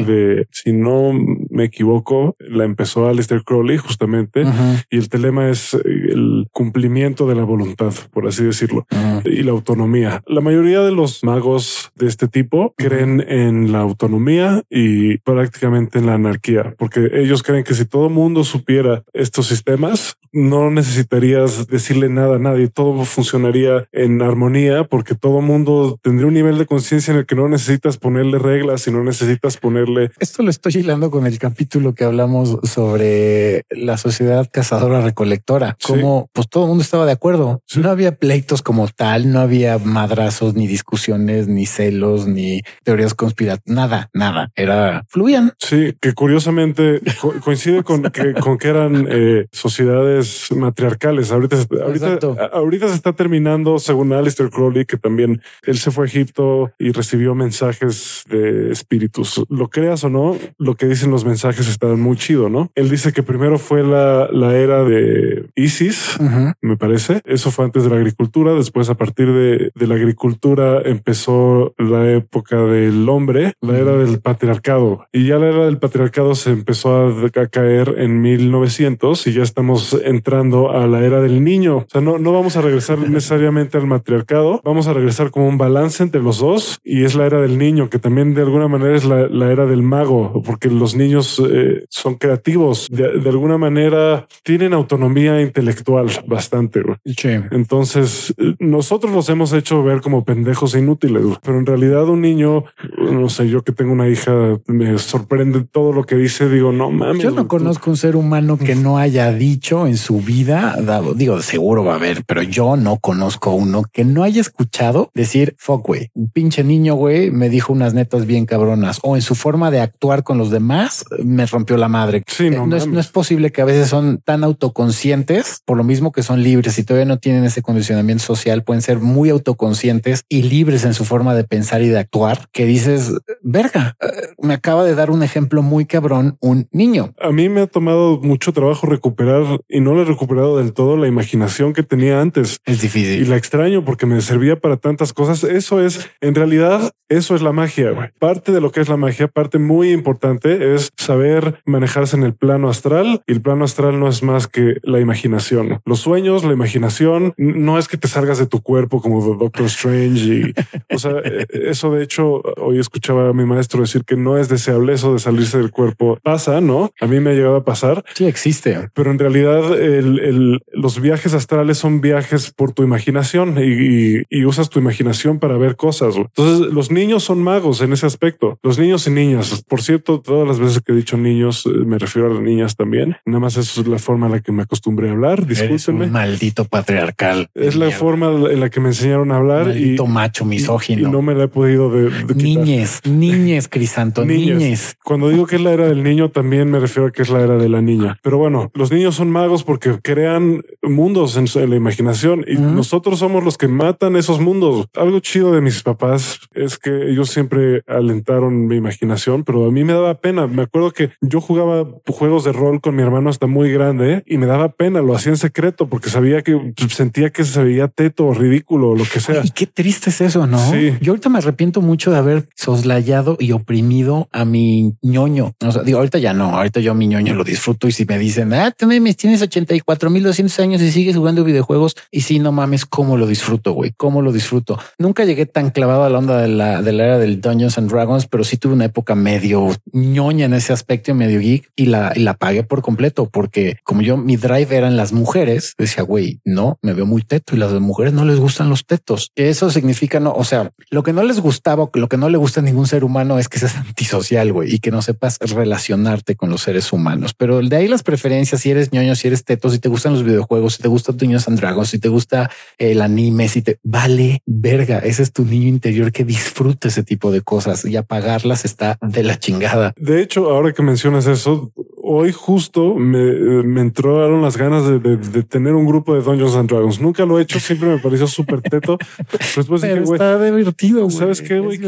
de, si no me equivoco, la empezó Alistair Crowley justamente y el telema es el cumplimiento de la voluntad, por así decirlo, y la autonomía. La mayoría de los magos de este tipo creen en la autonomía y prácticamente en la anarquía, porque ellos creen que si todo mundo supiera estos sistemas, no necesitarías decirle nada a nadie, todo funcionaría en armonía porque todo mundo tendría un nivel de conciencia en el que no necesitas ponerle reglas y no necesitas ponerle... Esto lo estoy hilando con el capítulo que hablamos sobre la sociedad cazadora recolectora, como pues todo el mundo estaba de acuerdo. No había pleitos como tal, no había madrazos, ni discusiones, ni celos, ni teorías conspirativas, nada, nada. Era fluían. Sí, que curiosamente coincide con que, con que eran eh, sociedades matriarcales. Ahorita, ahorita, ahorita se está terminando, según Alistair Crowley, que también él se fue a Egipto y recibió mensajes de espíritus. Lo creas o no, lo que dicen los mensajes está muy chido, ¿no? Él dice que primero fue la, la era de Isis, me parece. Eso fue antes de la agricultura. Después, a partir de, de la agricultura, empezó la época del hombre, la era del patriarcado. Y ya la era del patriarcado se empezó a, a caer en 1900 y ya estamos entrando a la era del niño. O sea, no, no vamos a regresar necesariamente al matriarcado, vamos a regresar como un balance entre los dos y es la era del niño, que también de alguna manera es la, la era del mago, porque los niños eh, son creativos, de, de, alguna manera tienen autonomía intelectual bastante. Sí. Entonces, nosotros los hemos hecho ver como pendejos e inútiles, pero en realidad un niño, no sé, yo que tengo una hija, me sorprende todo lo que dice, digo, no mames. Yo no conozco un ser humano que no haya dicho en su vida, dado, digo, seguro va a haber, pero yo no conozco uno que no haya escuchado decir, fuck, güey, un pinche niño, güey, me dijo unas netas bien cabronas o en su forma de actuar con los demás me rompió la madre. Sí, no, no, es, no, es, posible que a veces son tan autoconscientes, por lo mismo que son libres y todavía no tienen ese condicionamiento social, pueden ser muy autoconscientes y libres en su forma de pensar y de actuar, que dices, verga, me acaba de dar un ejemplo muy cabrón, un niño. A mí me ha tomado mucho trabajo recuperar y no lo he recuperado del todo la imaginación que tenía antes. Es difícil. Y la extraño porque me servía para tantas cosas. Eso es, en realidad, eso es la magia. Parte de lo que es la magia, parte muy importante es saber manejarse en el plano astral y el plano astral no es más que la imaginación. Los sueños, la imaginación, no es que te salgas de tu cuerpo como Doctor Strange y, o sea, e, eso de hecho, hoy escuchaba a mi maestro decir que no es deseable eso de salirse del cuerpo. Pasa, ¿no? A mí me ha llegado a pasar. Sí, existe. Pero en realidad el, el, los viajes astrales son viajes por tu imaginación y, y, y usas tu imaginación para ver cosas. Entonces los niños son magos en ese aspecto. Los niños y niñas. Por cierto, todas las veces que he dicho niños, eh, me refiero a las niñas también. Nada más eso es la forma en la que me acostumbré a hablar. Discúlpenme. maldito patriarcal. Es la mierda. forma en la que me enseñaron a hablar maldito y macho misógino. Y, y, no me la he podido de, de niñes, niñes, Crisanto, niñes. niñes. Cuando digo que es la era del niño, también me refiero a que es la era de la niña. Pero bueno, los niños son magos porque crean mundos en, su, en la imaginación y uh -huh. nosotros somos los que matan esos mundos. Algo chido de mis papás es que ellos siempre alentaron mi imaginación, pero a mí me daba pena. Me acuerdo que yo jugaba juegos de rol con mi hermano hasta muy grande y me daba pena. Lo hacía en secreto porque sabía que sentía que se veía teto o ridículo o lo que sea. Y qué triste es eso, ¿no? Sí. Yo ahorita me arrepiento mucho de haber soslayado y oprimido a mi ñoño. O sea, digo, ahorita ya no. Ahorita yo a mi ñoño lo disfruto y si me dicen, ah, tú me tienes 84 mil 200 años y sigues jugando videojuegos y si sí, no mames, cómo lo disfruto, güey, cómo lo disfruto. Nunca llegué tan clavado a la onda de la, de la era del Dungeons and Dragons, pero sí tuve una época medio ñoña en ese aspecto, medio geek y la, y la pagué por completo porque como yo, mi drive eran las mujeres, decía, güey, no, me veo muy teto y las mujeres no les gustan los tetos. Eso significa no, o sea, lo que no les gustaba, lo que no le gusta a ningún ser humano es que seas antisocial, güey, y que no sepas relacionarte con los seres humanos. Pero de ahí las preferencias, si eres ñoño, si eres teto, si te gustan los videojuegos, si te gusta Dungeons and Dragons, si te gusta el anime, si te vale verga, ese es tu niño interior que disfruta ese tipo de cosas y apagarlas está de la chingada. De hecho, ahora que mencionas eso, hoy justo me, me entraron las ganas de, de, de, tener un grupo de Dungeons and Dragons. Nunca lo he hecho, siempre me pareció súper teto. Después Pero dije, está divertido. ¿Sabes qué, güey?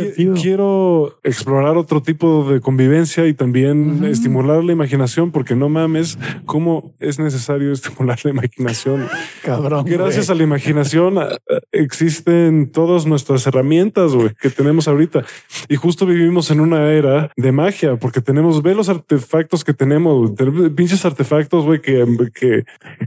Quiero explorar otro tipo de convivencia y también estimular la imaginación, porque no mames cómo es necesario estimular la imaginación. Cabrón. Gracias a la imaginación existen todas nuestras herramientas güey, que tenemos ahorita. Y justo vivimos en una era de magia, porque tenemos, ve los artefactos que tenemos, pinches artefactos, güey, que, que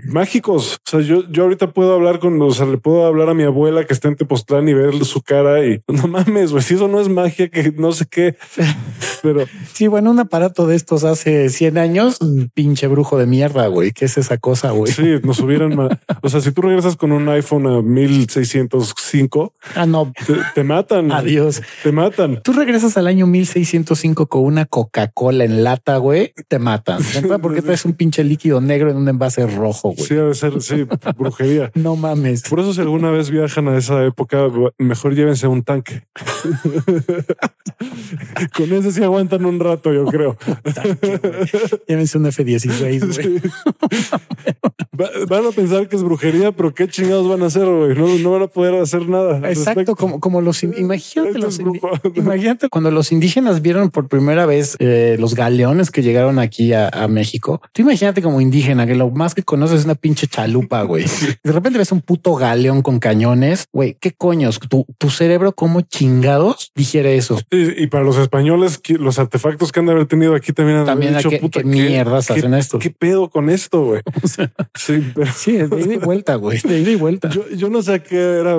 mágicos. O sea, yo, yo ahorita puedo hablar con, o sea, le puedo hablar a mi abuela que está en Tepoztlán y ver su cara y no mames, güey, si eso no es magia, que no sé qué. Pero sí, bueno, un aparato de estos hace 100 años, pinche brujo de mierda, güey. ¿Qué es esa cosa, güey? Sí, nos hubieran, o sea, si tú regresas con un iPhone a 1605, ah, no, te, te matan. Adiós. Te matan. Tú regresas al año 1605 con una Coca-Cola en lata, güey, te matan. Porque traes un pinche líquido negro en un envase rojo, güey. Sí, debe ser, sí, brujería. no mames. Por eso si alguna vez viajan a esa época, mejor llévense un tanque. Con ese sí aguantan un rato, yo creo. llévense un F-16, güey. van a pensar que es brujería, pero qué chingados van a hacer, güey. No, van a poder hacer nada. Exacto, como, como los imagínate, los, imagínate cuando los indígenas vieron por primera vez eh, los galeones que llegaron aquí a, México. Tú imagínate como indígena que lo más que conoces es una pinche chalupa, güey. De repente ves un puto galeón con cañones, güey. ¿Qué coños? Tu, tu cerebro, como chingados, digiere eso? y para los españoles, los artefactos que han de haber tenido aquí también han también dicho, qué, puta, qué mierdas hacen esto. ¿Qué pedo con esto, güey? sí, pero... sí, de ida y vuelta, güey. De ida y vuelta. Yo, yo no sé a qué era,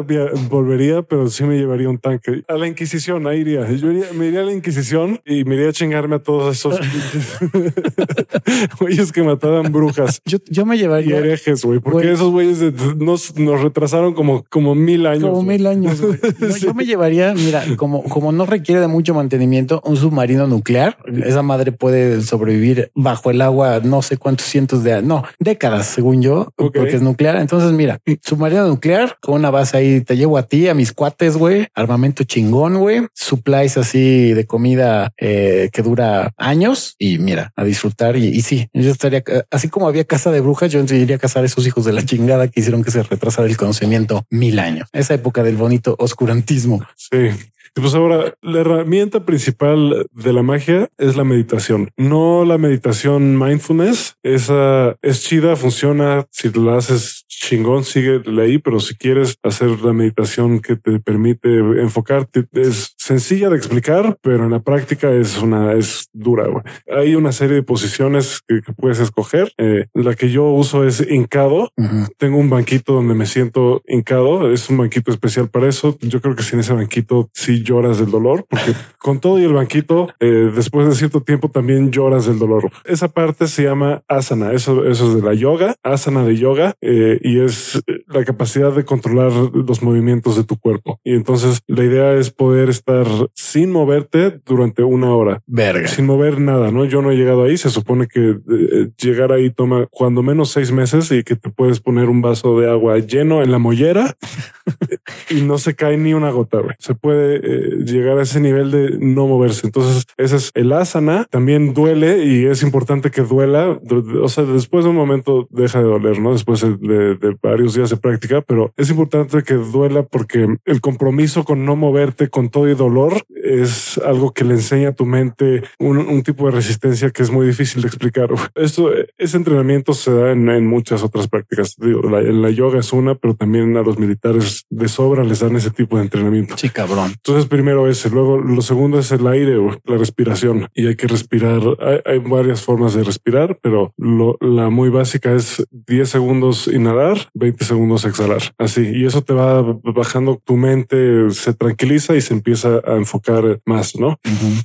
volvería, pero sí me llevaría un tanque. A la Inquisición, ahí iría. Yo me iría a la Inquisición y me iría a chingarme a todos esos güeyes que mataban brujas. Yo, yo me llevaría. Y herejes, güey, porque esos güeyes nos, nos retrasaron como, como mil años. Como mil años. Yo me llevaría, mira, como, como no requiere de mucho mantenimiento, un submarino nuclear. Esa madre puede sobrevivir bajo el agua no sé cuántos cientos de no décadas, según yo, porque es nuclear. Entonces, mira, submarino nuclear con una base ahí, te llevo a ti, a mis cuates, güey, armamento chingón, güey, supplies así de comida eh, que dura años y mira, a disfrutar. Y, sí, yo estaría así como había casa de brujas, yo iría a casar a esos hijos de la chingada que hicieron que se retrasara el conocimiento mil años. Esa época del bonito oscurantismo. Sí. Pues ahora, la herramienta principal de la magia es la meditación, no la meditación mindfulness. Esa es chida, funciona. Si la haces chingón, sigue ahí, pero si quieres hacer la meditación que te permite enfocarte, es sencilla de explicar, pero en la práctica es una, es dura. Hay una serie de posiciones que, puedes escoger. Eh, la que yo uso es hincado. Tengo un banquito donde me siento hincado. Es un banquito especial para eso. Yo creo que sin ese banquito sí lloras del dolor, porque con todo y el banquito, eh, después de cierto tiempo también lloras del dolor. Esa parte se llama asana. Eso, eso es de la yoga, asana de yoga. Eh, y es la capacidad de controlar los movimientos de tu cuerpo. Y entonces la idea es poder estar sin moverte durante una hora. Verga. Sin mover nada, ¿no? Yo no he llegado ahí. Se supone que eh, llegar ahí toma cuando menos seis meses y que te puedes poner un vaso de agua lleno en la mollera y no se cae ni una gota. Se puede eh, llegar a ese nivel de no moverse. Entonces ese es el asana. También duele y es importante que duela. O sea, después de un momento deja de doler, ¿no? Después de de, varios días de práctica, pero es importante que duela porque el compromiso con no moverte con todo y dolor es algo que le enseña a tu mente un, tipo de resistencia que es muy difícil de explicar. Esto, ese entrenamiento se da en, muchas otras prácticas. Digo, la, en la yoga es una, pero también a los militares de sobra les dan ese tipo de entrenamiento. Sí, cabrón. Entonces, primero ese, luego lo segundo es el aire o la respiración y hay que respirar. Hay, varias formas de respirar, pero la muy básica es 10 segundos inhalar 20 segundos exhalar. Así. Y eso te va bajando tu mente, se tranquiliza y se empieza a enfocar más, ¿no?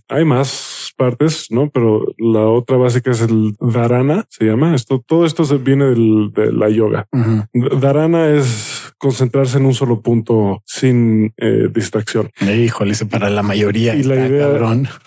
Hay más partes, ¿no? Pero la otra básica es el dharana, se llama. Esto, todo esto viene del, de la yoga. Dharana es concentrarse en un solo punto sin eh, distracción. Híjole, para la mayoría. Y la idea,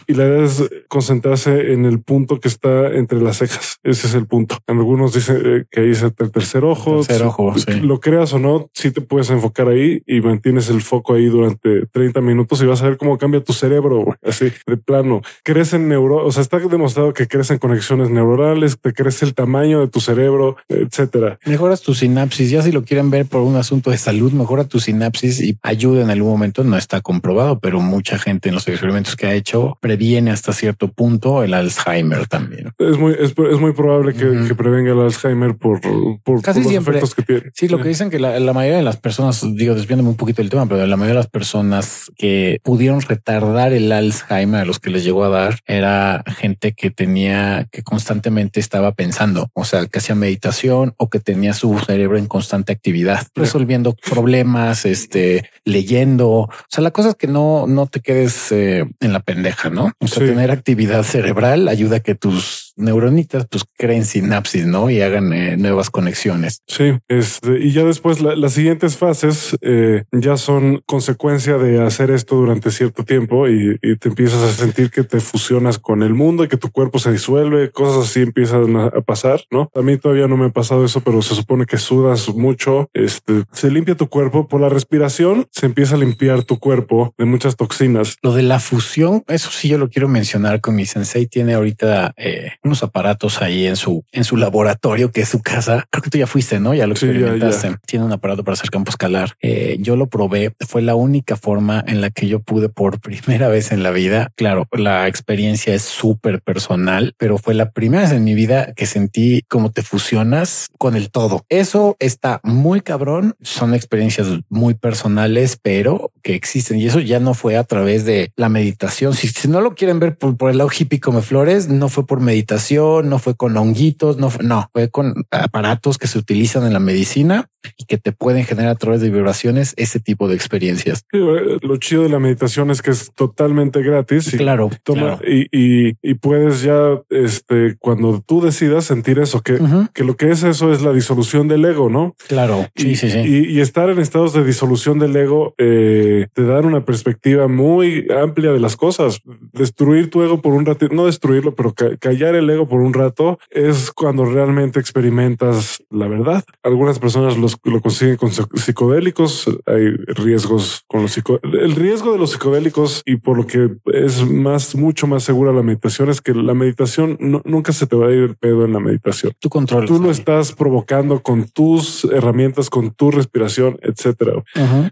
y la idea es concentrarse en el punto que está entre las cejas. Ese es el punto. Algunos dicen eh, que ahí es el tercer ojo. Tercer ojo, Lo creas o no, si te puedes enfocar ahí y mantienes el foco ahí durante 30 minutos y vas a ver cómo cambia tu cerebro. Así de plano crecen neuro, o sea, está demostrado que crecen conexiones neuronales, te crece el tamaño de tu cerebro, etcétera. Mejoras tu sinapsis. Ya si lo quieren ver por un asunto de salud, mejora tu sinapsis y ayuda en algún momento. No está comprobado, pero mucha gente en los experimentos que ha hecho previene hasta cierto punto el Alzheimer también. Es muy, es, muy probable que, prevenga el Alzheimer por, por, Casi siempre. Efectos que tiene. Sí, lo que dicen que la, mayoría de las personas, digo, desviándome un poquito del tema, pero la mayoría de las personas que pudieron retardar el Alzheimer a los que les llegó a dar era gente que tenía que constantemente estaba pensando, o sea, que hacía meditación o que tenía su cerebro en constante actividad, resolviendo problemas, este, leyendo. O sea, la cosa es que no, no te quedes eh, en la pendeja, ¿no? O sea, tener actividad cerebral ayuda a que tus neuronitas pues creen sinapsis, ¿no? Y hagan eh, nuevas conexiones. Sí, este, y ya después las siguientes fases eh, ya son consecuencia de hacer esto durante cierto tiempo y, te empiezas a sentir que te fusionas con el mundo y que tu cuerpo se disuelve, cosas así empiezan a, pasar, ¿no? A mí todavía no me ha pasado eso, pero se supone que sudas mucho, este, se limpia tu cuerpo por la respiración, se empieza a limpiar tu cuerpo de muchas toxinas. Lo de la fusión, eso sí yo lo quiero mencionar con mi sensei, tiene ahorita eh, unos aparatos ahí en su, en su laboratorio, que es su casa. Creo que tú ya fuiste, ¿no? Ya lo experimentaste. Tiene un aparato para hacer campo escalar. Eh, yo lo probé. Fue la única forma en la que yo pude por primera vez en la vida. Claro, la experiencia es súper personal, pero fue la primera vez en mi vida que sentí cómo te fusionas con el todo. Eso está muy cabrón. Son experiencias muy personales, pero que existen. Y eso ya no fue a través de la meditación. Si, no lo quieren ver por, por el lado hippie come flores, no fue por meditación no fue con honguitos, no fue, no, fue con aparatos que se utilizan en la medicina y que te pueden generar a través de vibraciones ese tipo de experiencias. Lo chido de la meditación es que es totalmente gratis. Y claro, toma Y, puedes ya, este, cuando tú decidas sentir eso, que, que lo que es eso es la disolución del ego, ¿no? Claro. Sí, sí, sí. Y, estar en estados de disolución del ego eh, te da una perspectiva muy amplia de las cosas. Destruir tu ego por un rato, no destruirlo, pero callar el ego por un rato es cuando realmente experimentas la verdad. Algunas personas lo lo consiguen con psicodélicos. Hay riesgos con los psicodélicos. El riesgo de los psicodélicos y por lo que es más, mucho más segura la meditación es que la meditación nunca se te va a ir el pedo en la meditación. Tú controlas. Tú lo estás provocando con tus herramientas, con tu respiración, etcétera.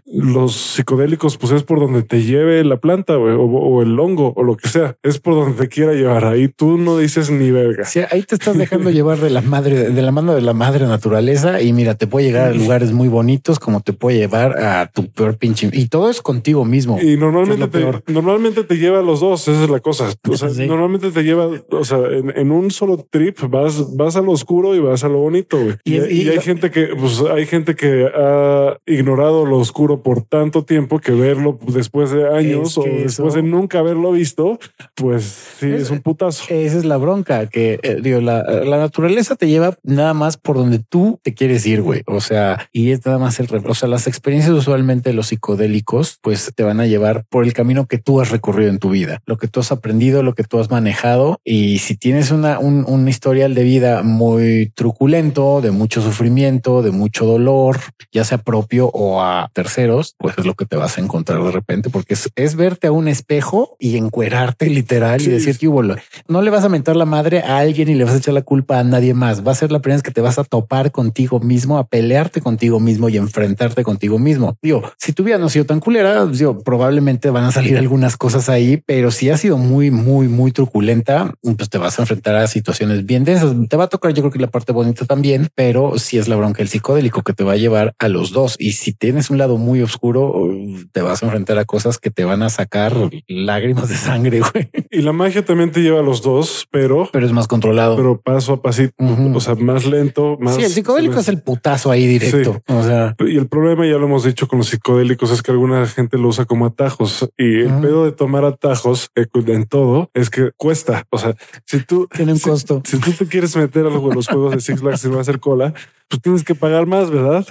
Los psicodélicos, pues es por donde te lleve la planta o, el hongo o lo que sea. Es por donde te quiera llevar. Ahí tú no dices ni verga. Sí, ahí te estás dejando llevar de la madre, de la mano de la madre naturaleza y mira, te puede llegar a lugares muy bonitos como te puede llevar a tu peor pinche y todo es contigo mismo. Y normalmente te, normalmente te lleva a los dos. Esa es la cosa. O sea, normalmente te lleva, o sea, en, un solo trip vas, vas a lo oscuro y vas a lo bonito. Y, hay gente que, pues hay gente que ha ignorado lo oscuro por tanto tiempo que verlo después de años o después de nunca haberlo visto, pues sí, es, un putazo. Esa es la bronca que eh, digo, la, la naturaleza te lleva nada más por donde tú te quieres ir, güey. O sea, y es nada más el, o sea, las experiencias usualmente los psicodélicos, pues te van a llevar por el camino que tú has recorrido en tu vida, lo que tú has aprendido, lo que tú has manejado. Y si tienes una, un, un historial de vida muy truculento, de mucho sufrimiento, de mucho dolor, ya sea propio o a terceros, pues es lo que te vas a encontrar de repente, porque es, es verte a un espejo y encuerarte literal y decir que hubo, no le vas a mentar la madre a alguien y le vas a echar la culpa a nadie más. Va a ser la primera vez que te vas a topar contigo mismo, a pelearte contigo mismo y enfrentarte contigo mismo. Digo, si tu vida no sido tan culera, digo, probablemente van a salir algunas cosas ahí, pero si ha sido muy, muy, muy truculenta, pues te vas a enfrentar a situaciones bien densas. Te va a tocar, yo creo que la parte bonita también, pero si es la bronca el psicodélico que te va a llevar a los dos. Y si tienes un lado muy oscuro, te vas a enfrentar a cosas que te van a sacar lágrimas de sangre. Güey. Y la magia también te lleva a los dos, pero, pero es más controlado, pero paso a pasito, o sea, más lento, más. Sí, el psicodélico es el putazo ahí directo. O sea, y el problema ya lo hemos dicho con los psicodélicos es que alguna gente lo usa como atajos y el pedo de tomar atajos eh, en todo es que cuesta. O sea, si tú tiene un costo, si tú te quieres meter a los juegos de Six Flags y va a hacer cola, pues tienes que pagar más, ¿verdad?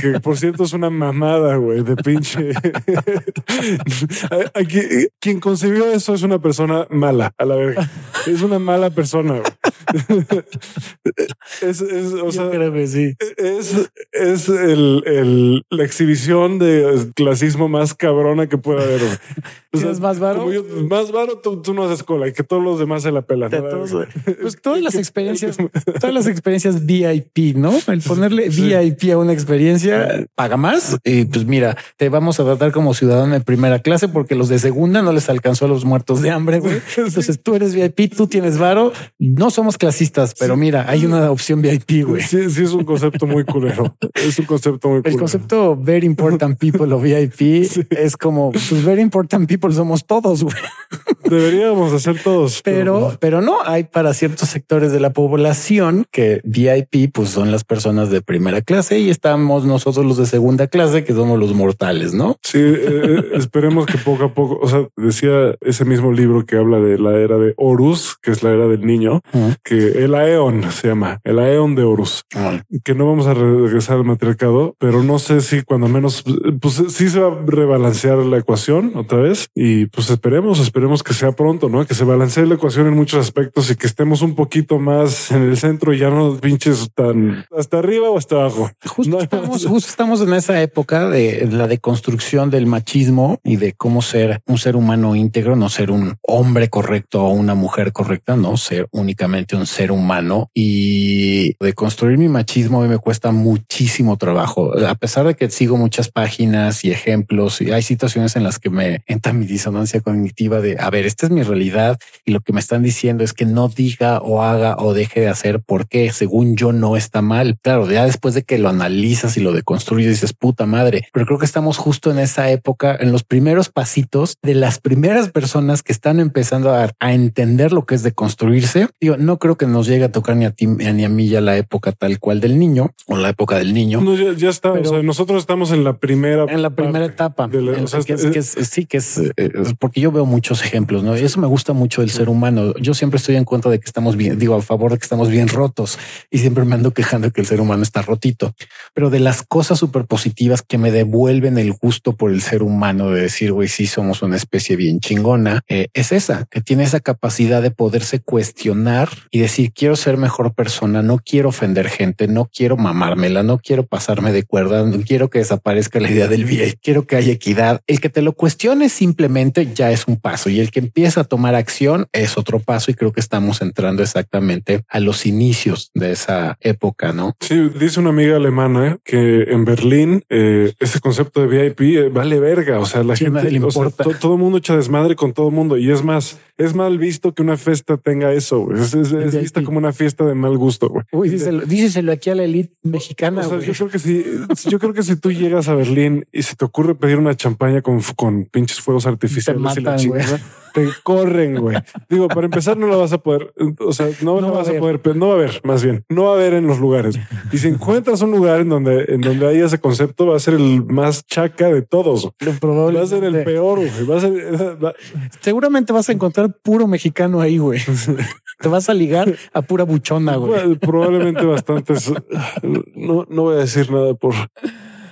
que por cierto es una mamada, güey, de pinche. Aquí, quien concibió eso es una persona mala, a la verga. Es una mala persona. es, es, o sea, creo que sí. Es, es el, el, la exhibición de clasismo más cabrona que pueda haber. O sea, más varo? más varo, tú, tú, no haces cola y que todos los demás se la pelan. pues todas las experiencias, todas las experiencias VIP, ¿no? El ponerle VIP a una experiencia paga más y pues mira, te vamos a tratar como ciudadano de primera clase porque los de segunda no les alcanzó a los muertos de hambre. Güey. Entonces tú eres VIP, tú tienes varo. No somos clasistas, pero mira, hay una opción VIP. Güey. Sí, sí, es un concepto muy culero. Es un concepto muy culero. El concepto very important people o VIP es como pues very important people somos todos. Güey. Deberíamos hacer todos, pero, pero no hay para ciertos sectores de la población que VIP pues son las personas de primera clase y estamos nosotros los de segunda clase que somos los mortales, ¿no? Sí, eh, eh, esperemos que poco a poco, o sea, decía ese mismo libro que habla de la era de Horus, que es la era del niño, que el Aeon se llama, el Aeon de Horus, que no vamos a regresar al matriarcado, pero no sé si cuando menos, pues sí se va a rebalancear la ecuación otra vez y pues esperemos, esperemos que sea pronto, ¿no? Que se balancee la ecuación en muchos aspectos y que estemos un poquito más en el centro y ya no pinches tan hasta arriba o hasta abajo. Justo, estamos, justo estamos en esa época de la deconstrucción del machismo y de cómo ser un ser humano íntegro, no ser un hombre correcto o una mujer correcta, no ser únicamente un ser humano y de construir mi machismo me cuesta muchísimo trabajo, a pesar de que sigo muchas páginas y ejemplos y hay situaciones en las que me entra mi disonancia cognitiva de a ver, esta es mi realidad y lo que me están diciendo es que no diga o haga o deje de hacer porque según yo no está mal. Claro, ya después de que lo analizas y lo deconstruyes dices puta madre, pero creo que estamos justo en esa época, en los primeros pasitos de las primeras personas que están empezando a, entender lo que es de construirse. Digo, no creo que nos llegue a tocar ni a ti ni a mí ya la época tal cual del niño o la época del niño. No, ya, está. o sea, nosotros estamos en la primera, en la primera etapa. sí, que es, porque yo veo muchos ejemplos, ¿no? Eso me gusta mucho del ser humano. Yo siempre estoy en cuenta de que estamos bien, digo, a favor de que estamos bien rotos y siempre me ando quejando que el ser humano está rotito, pero de las cosas súper positivas que me devuelven el gusto por el ser humano de decir, güey, sí somos una especie bien chingona, eh, es esa, que tiene esa capacidad de poderse cuestionar y decir, quiero ser mejor persona, no quiero ofender gente, no quiero mamármela, no quiero pasarme de cuerda, no quiero que desaparezca la idea del bien, quiero que haya equidad. El que te lo cuestione simplemente ya es un paso y el que empieza a tomar acción es otro paso y creo que estamos entrando exactamente a los inicios de esa época, ¿no? Sí, dice una amiga alemana que en Berlín eh, ese concepto de VIP eh, vale verga, o sea, la gente, le importa. todo el mundo echa desmadre con todo el mundo y es más, es mal visto que una fiesta tenga eso. Es, es, vista como una fiesta de mal gusto. Güey. Uy, díselo, aquí a la elite mexicana. O sea, yo creo que si, yo creo que si tú llegas a Berlín y se te ocurre pedir una champaña con, con pinches fuegos artificiales y la chingada, te corren, güey. Digo, para empezar, no la vas a poder, o sea, no, no vas a, poder, pero no va a haber, más bien, no va a haber en los lugares. Y si encuentras un lugar en donde, en donde hay ese concepto, va a ser el más chaca de todos. Va a ser el peor, güey. Va a ser, Seguramente vas a encontrar puro mexicano ahí, güey. Te vas a ligar a pura buchona, güey. Probablemente bastantes. No, no voy a decir nada por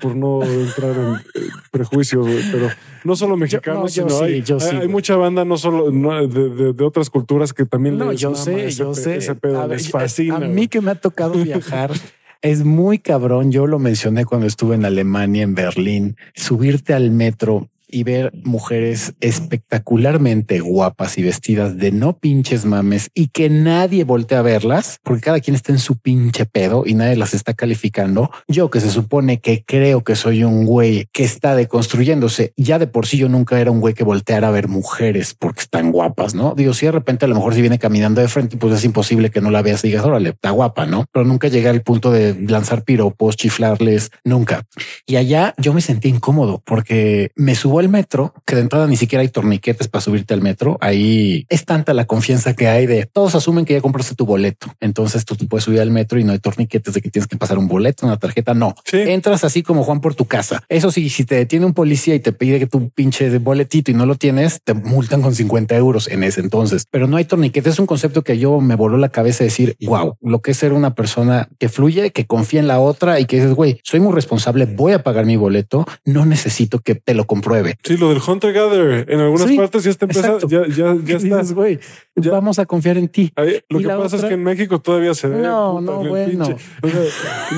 por no entrar en eh, prejuicios, pero no solo mexicanos, sino hay, hay, mucha banda, no solo de, otras culturas que también no, yo sé, yo sé. Ese pedo les fascina. A mí que me ha tocado viajar. Es muy cabrón. Yo lo mencioné cuando estuve en Alemania, en Berlín. Subirte al metro y ver mujeres espectacularmente guapas y vestidas de no pinches mames y que nadie voltea a verlas porque cada quien está en su pinche pedo y nadie las está calificando. Yo que se supone que creo que soy un güey que está deconstruyéndose. Ya de por sí yo nunca era un güey que volteara a ver mujeres porque están guapas, ¿no? Digo, si de repente a lo mejor si viene caminando de frente, pues es imposible que no la veas y digas, órale, está guapa, ¿no? Pero nunca llegué al punto de lanzar piropos, chiflarles, nunca. Y allá yo me sentí incómodo porque me subo el metro, que de entrada ni siquiera hay torniquetes para subirte al metro. Ahí es tanta la confianza que hay de todos asumen que ya compraste tu boleto. Entonces tú te puedes subir al metro y no hay torniquetes de que tienes que pasar un boleto, una tarjeta. No entras así como Juan por tu casa. Eso sí, si te detiene un policía y te pide que tu pinche boletito y no lo tienes, te multan con 50 euros en ese entonces. Pero no hay torniquetes. Es un concepto que yo me voló la cabeza de decir wow, lo que es ser una persona que fluye, que confía en la otra y que dices, güey, soy muy responsable, voy a pagar mi boleto, no necesito que te lo compruebe. Sí, lo del Hunter Gather en algunas partes ya está empezando, ya, ya, ya está. güey, vamos a confiar en ti. lo que pasa es que en México todavía se ve. No, no, bueno.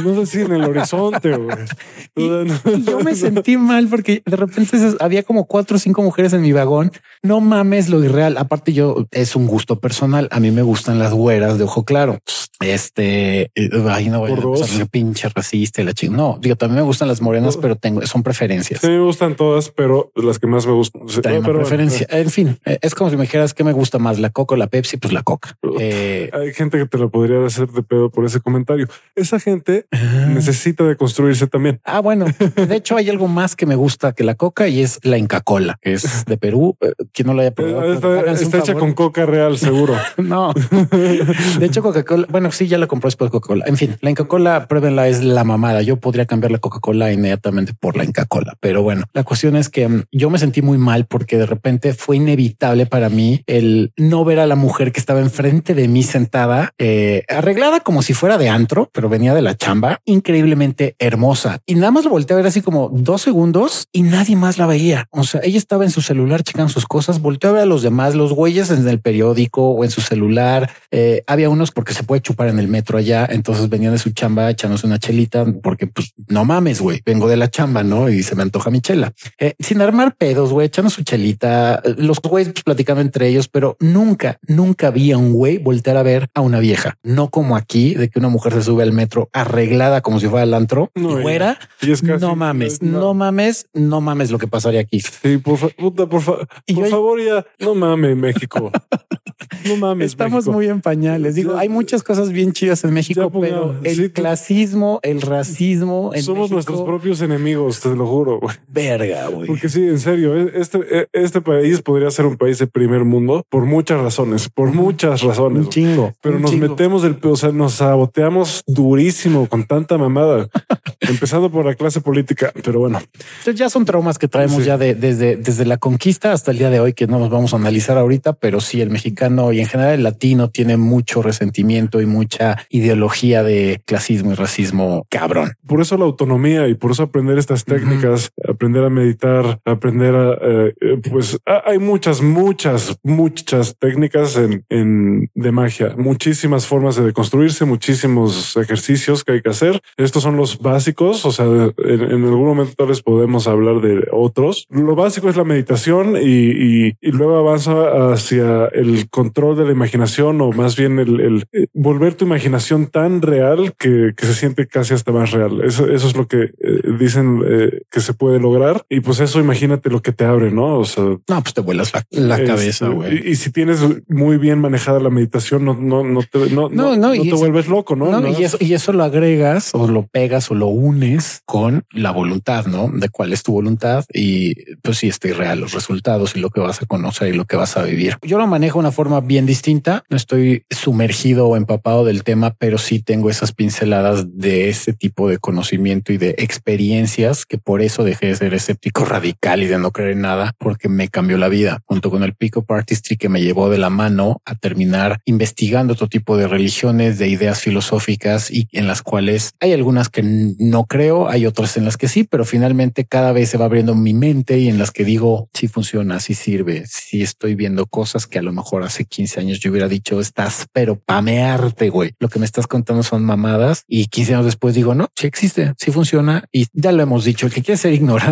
no sé si en el horizonte. yo me sentí mal porque de repente había como cuatro o cinco mujeres en mi vagón. No mames lo irreal. Aparte, yo es un gusto personal. A mí me gustan las güeras de ojo claro. Este, eh, ay, no voy a pinche racista y la chingada. No, digo, también me gustan las morenas, pero tengo, son preferencias. Sí, me gustan todas, pero las que más me gustan. preferencia. en fin, eh, es como si me dijeras que me gusta más la coca o la Pepsi, pues la coca. Eh, Hay gente que te lo podría hacer de pedo por ese comentario. Esa gente ah. necesita de construirse también. Ah, bueno, de hecho hay algo más que me gusta que la coca y es la Inca Cola, que es de Perú. Quien no lo haya probado, está, hecha con coca real, seguro. no, de hecho Coca-Cola, bueno, sí, ya la compró después Coca-Cola. En fin, la Inca Cola, pruébenla, es la mamada. Yo podría cambiar la Coca-Cola inmediatamente por la Inca Cola, pero bueno, la cuestión es que mm, yo me sentí muy mal porque de repente fue inevitable para mí el no ver a la mujer que estaba enfrente de mí sentada, eh, arreglada como si fuera de antro, pero venía de la chamba, increíblemente hermosa. Y nada más lo volteé a ver así como dos segundos y nadie más la veía. O sea, ella estaba en su celular checando sus cosas, volteó a ver a los demás, los güeyes en el periódico o en su celular. Eh, había unos porque se puede chupar en el metro allá, entonces venían de su chamba echándose una chelita porque pues no mames, güey, vengo de la chamba, ¿no? Y se me antoja mi chela. Eh, sin armar pedos, güey, echando su chelita, los güeyes pues, platicando entre ellos, pero nunca, nunca vi a un güey voltear a ver a una vieja. No como aquí, de que una mujer se sube al metro arreglada como si fuera el antro y fuera. no mames, no. mames, no mames lo que pasaría aquí. Sí, por, favor, por, favor, ya no mames, México. No mames. Estamos muy en pañales. Digo, hay muchas cosas bien chidas en México, pero el clasismo, el racismo. somos nuestros propios enemigos, te lo juro. Verga, güey. Porque sí, en serio, e, este, e, este país podría ser un país de primer mundo por muchas razones, por muchas razones. Un chingo. Pero nos metemos del, o sea, nos saboteamos durísimo con tanta mamada, empezando por la clase política. Pero bueno, ya son traumas que traemos ya de, desde, desde la conquista hasta el día de hoy que no nos vamos a analizar ahorita, pero sí el mexicano y en general el latino tiene mucho resentimiento y mucha ideología de clasismo y racismo cabrón. Por eso la autonomía y por eso aprender estas técnicas, aprender a meditar, aprender a, eh, eh, pues hay muchas, muchas, muchas técnicas en, en, de magia, muchísimas formas de deconstruirse, muchísimos ejercicios que hay que hacer. Estos son los básicos, o sea, en, algún momento tal vez podemos hablar de otros. Lo básico es la meditación y, y, luego avanza hacia el control de la imaginación o más bien el, el eh, volver tu imaginación tan real que, que, se siente casi hasta más real. Eso, eso es lo que dicen que se puede lograr. Y pues eso imagínate lo que te abre, ¿no? O sea, no, pues te vuelas la, la cabeza, güey. Y, y, si tienes muy bien manejada la meditación, no, no, no te, no, no, no, te vuelves loco, ¿no? Y, eso, y eso lo agregas o lo pegas o lo unes con la voluntad, ¿no? De cuál es tu voluntad y pues sí, está real los resultados y lo que vas a conocer y lo que vas a vivir. Yo lo manejo de una forma bien distinta. No estoy sumergido o empapado del tema, pero sí tengo esas pinceladas de ese tipo de conocimiento y de experiencias que por eso dejé ser escéptico radical y de no creer en nada, porque me cambió la vida junto con el Pico Artistry que me llevó de la mano a terminar investigando otro tipo de religiones, de ideas filosóficas y en las cuales hay algunas que no creo, hay otras en las que sí, pero finalmente cada vez se va abriendo mi mente y en las que digo si funciona, si sirve, si estoy viendo cosas que a lo mejor hace 15 años yo hubiera dicho estás, pero pamearte, güey. Lo que me estás contando son mamadas y 15 años después digo no, sí existe, sí funciona y ya lo hemos dicho. El que quiere ser ignorante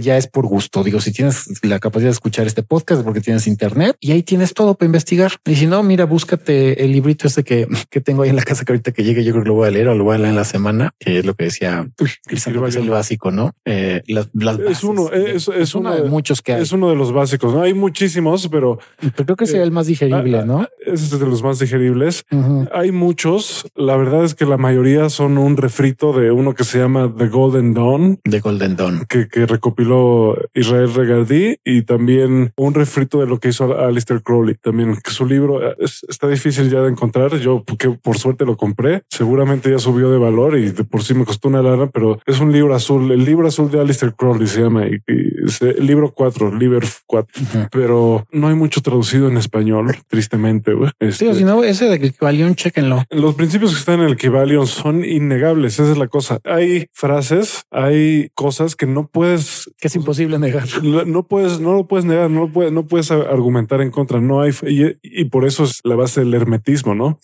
ya es por gusto. Digo, si tienes la capacidad de escuchar este podcast porque tienes internet y ahí tienes todo para investigar. Y si no, mira, búscate el librito este que, que tengo ahí en la casa que ahorita que llegue, yo creo que lo voy a leer o lo voy a leer en la semana, que es lo que decía el, básico, ¿no? Eh, las, es uno, es, es, uno de muchos que hay. Es uno de los básicos, ¿no? Hay muchísimos, pero, creo que sería el más digerible, ah, ¿no? Ah, ese es de los más digeribles. Hay muchos. La verdad es que la mayoría son un refrito de uno que se llama The Golden Dawn. The Golden Dawn. Que, que que recopiló Israel Regardí y también un refrito de lo que hizo Alistair Crowley. También que su libro eh, está difícil ya de encontrar. Yo, que por suerte lo compré, seguramente ya subió de valor y de por sí me costó una lana, pero es un libro azul. El libro azul de Alistair Crowley se llama y, el libro 4, Liber 4, pero no hay mucho traducido en español, tristemente. Este, si no, ese de Equivalion, chequenlo. Los principios que están en el Equivalion son innegables. Esa es la cosa. Hay frases, hay cosas que no puedes, que es imposible negar. No puedes, no lo puedes negar, no puedes, no puedes argumentar en contra. No hay y, por eso es la base del hermetismo, no?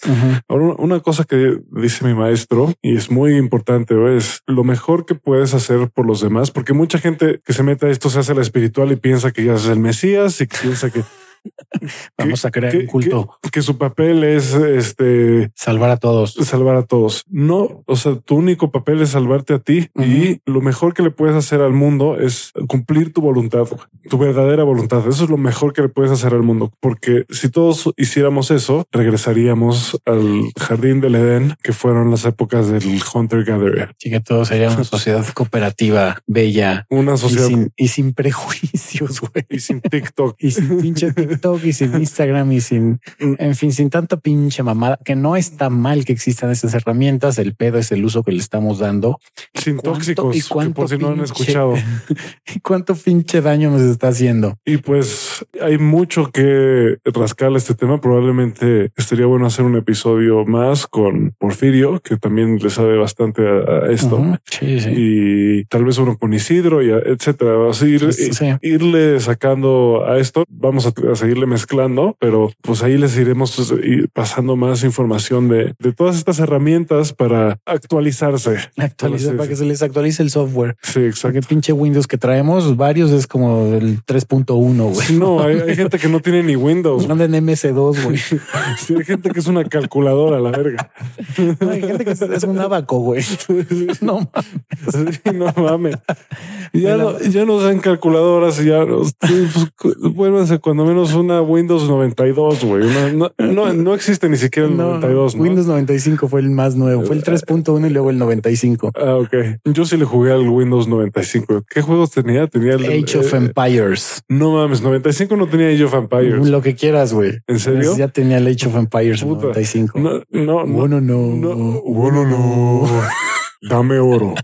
Ahora, una cosa que dice mi maestro y es muy importante es lo mejor que puedes hacer por los demás, porque mucha gente que se mete a esto se hace la espiritual y piensa que ya es el Mesías y piensa que Vamos a crear un culto. Que, su papel es este salvar a todos, salvar a todos. No, o sea, tu único papel es salvarte a ti y lo mejor que le puedes hacer al mundo es cumplir tu voluntad, tu verdadera voluntad. Eso es lo mejor que le puedes hacer al mundo, porque si todos hiciéramos eso, regresaríamos al jardín del Edén, que fueron las épocas del hunter gatherer. Y que todo sería una sociedad cooperativa, bella, una sociedad y sin, prejuicios, güey, y sin TikTok y sin pinche TikTok y sin Instagram y sin, en fin, sin tanta pinche mamada, que no está mal que existan esas herramientas. El pedo es el uso que le estamos dando. Sin tóxicos, y cuánto por si no han escuchado. y cuánto pinche daño nos está haciendo. Y pues hay mucho que rascarle este tema. Probablemente estaría bueno hacer un episodio más con Porfirio, que también le sabe bastante a, esto. Y tal vez uno con Isidro y etcétera. Así ir, irle sacando a esto. Vamos a, seguirle mezclando, pero pues ahí les iremos pues, pasando más información de, de todas estas herramientas para actualizarse. Actualizar, para que se les actualice el software. Sí, exacto. Que pinche Windows que traemos, varios es como del 3.1, güey. No, hay, gente que no tiene ni Windows. Andan en MS2, güey. Sí, hay gente que es una calculadora, la verga. hay gente que es, un abaco, güey. No mames. no mames. Ya, no, ya no usan calculadoras y ya no, pues, cuando menos una Windows 92, güey. No, no, no, existe ni siquiera el 92. Windows 95 fue el más nuevo. Fue el 3.1 y luego el 95. Ah, ok. Yo sí le jugué al Windows 95. ¿Qué juegos tenía? Tenía el Age of Empires. No mames, 95 no tenía Age of Empires. Lo que quieras, güey. ¿En serio? Ya tenía el Age of Empires 95. No, no, no. no. no. Bueno, no. Dame oro.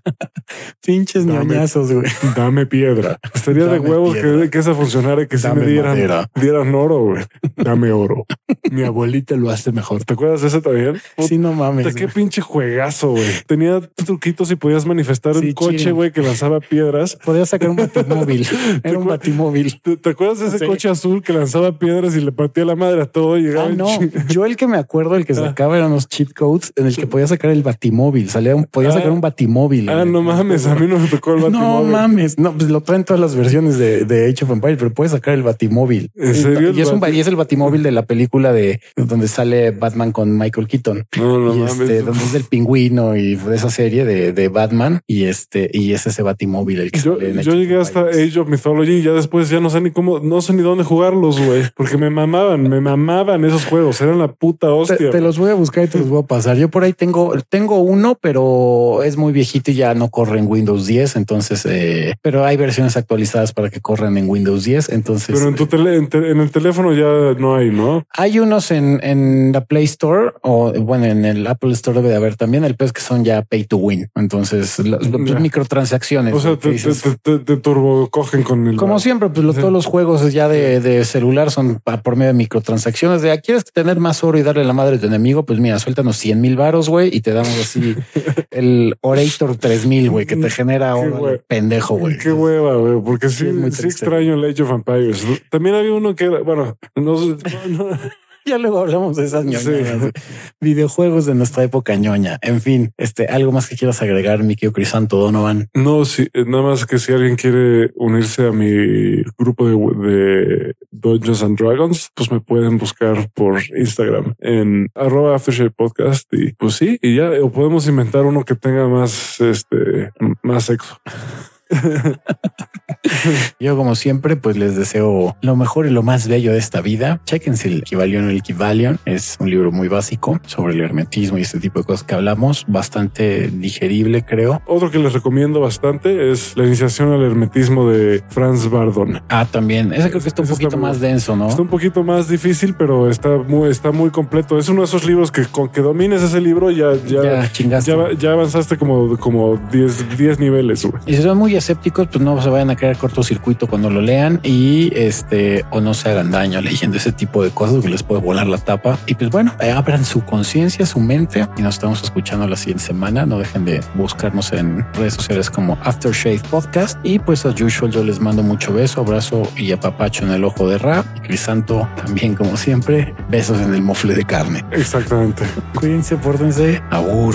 Pinches ñoñazos, güey. Dame piedra. Estaría de huevos que, que esa funcionara y que si me dieran, dieran oro, güey. Dame oro. Mi abuelita lo hace mejor. ¿Te acuerdas de ese también? Sí, no mames. Qué pinche juegazo, güey. Tenía truquitos y podías manifestar un coche, güey, que lanzaba piedras. Podías sacar un batimóvil. Era un batimóvil. ¿Te, acuerdas de ese coche azul que lanzaba piedras y le partía la madre a todo? Y llegaba ah, no. Yo el que me acuerdo, el que ah. sacaba eran los cheat codes en el que podía sacar el batimóvil. Salía un, podía sacar un batimóvil. Ah, no mames, a mí no me tocó el batimóvil. No mames, no, pues lo traen todas las versiones de, de Age of Empires, pero puedes sacar el batimóvil. ¿En serio? Y es, un, y es el batimóvil de la película de donde sale Batman con Michael Keaton. No, no y mames. Este, donde es del pingüino y de esa serie de, de Batman y este, y es ese batimóvil el que yo, yo llegué hasta Age of Mythology y ya después ya no sé ni cómo, no sé ni dónde jugarlos, güey, porque me mamaban, me mamaban esos juegos, eran la puta hostia. Te, te, los voy a buscar y te los voy a pasar. Yo por ahí tengo, tengo uno, pero es muy viejito y ya no corre en Windows 10. Entonces, eh, pero hay versiones actualizadas para que corran en Windows 10. Entonces, pero en tu tele, en, el teléfono ya no hay, no hay unos en, en la Play Store o bueno, en el Apple Store debe de haber también. El pez que son ya pay to win. Entonces, las microtransacciones. O sea, te, te, turbo cogen con el. Como siempre, pues todos los juegos ya de, de, celular son por medio de microtransacciones. De aquí ah, quieres tener más oro y darle la madre de tu enemigo, pues mira, suéltanos 100 mil varos, güey, y te damos así el Orator 3000, güey, que te genera oro pendejo, güey. Qué hueva, güey, porque sí, sí, extraño el Age of Empires. También había uno que era, bueno, no, no ya luego hablamos de esas ñoñas. Videojuegos de nuestra época ñoña. En fin, este, algo más que quieras agregar, mi querido Crisanto Donovan. No, sí, eh, nada más que si alguien quiere unirse a mi grupo de, de Dungeons and Dragons, pues me pueden buscar por Instagram en arroba podcast y pues sí, y ya, o podemos inventar uno que tenga más, este, más sexo. Yo, como siempre, pues les deseo lo mejor y lo más bello de esta vida. Chequense el Equivalion o el Equivalion. Es un libro muy básico sobre el hermetismo y este tipo de cosas que hablamos. Bastante digerible, creo. Otro que les recomiendo bastante es la iniciación al hermetismo de Franz Bardon. Ah, también. Ese creo que está un poquito más denso, ¿no? Está un poquito más difícil, pero está muy, está muy completo. Es uno de esos libros que con que domines ese libro ya, ya, ya, ya, avanzaste como, como 10, 10 niveles. Y si son muy escépticos, pues no se vayan a crear cortocircuito cuando lo lean y este o no se hagan daño leyendo ese tipo de cosas que les puede volar la tapa. Y pues bueno, abran su conciencia, su mente y nos estamos escuchando la siguiente semana. No dejen de buscarnos en redes sociales como Aftershave Podcast. Y pues as usual, yo les mando mucho beso, abrazo y apapacho en el ojo de rap. Y Crisanto también, como siempre, besos en el mofle de carne. Exactamente. Cuídense, pórtense. Abur.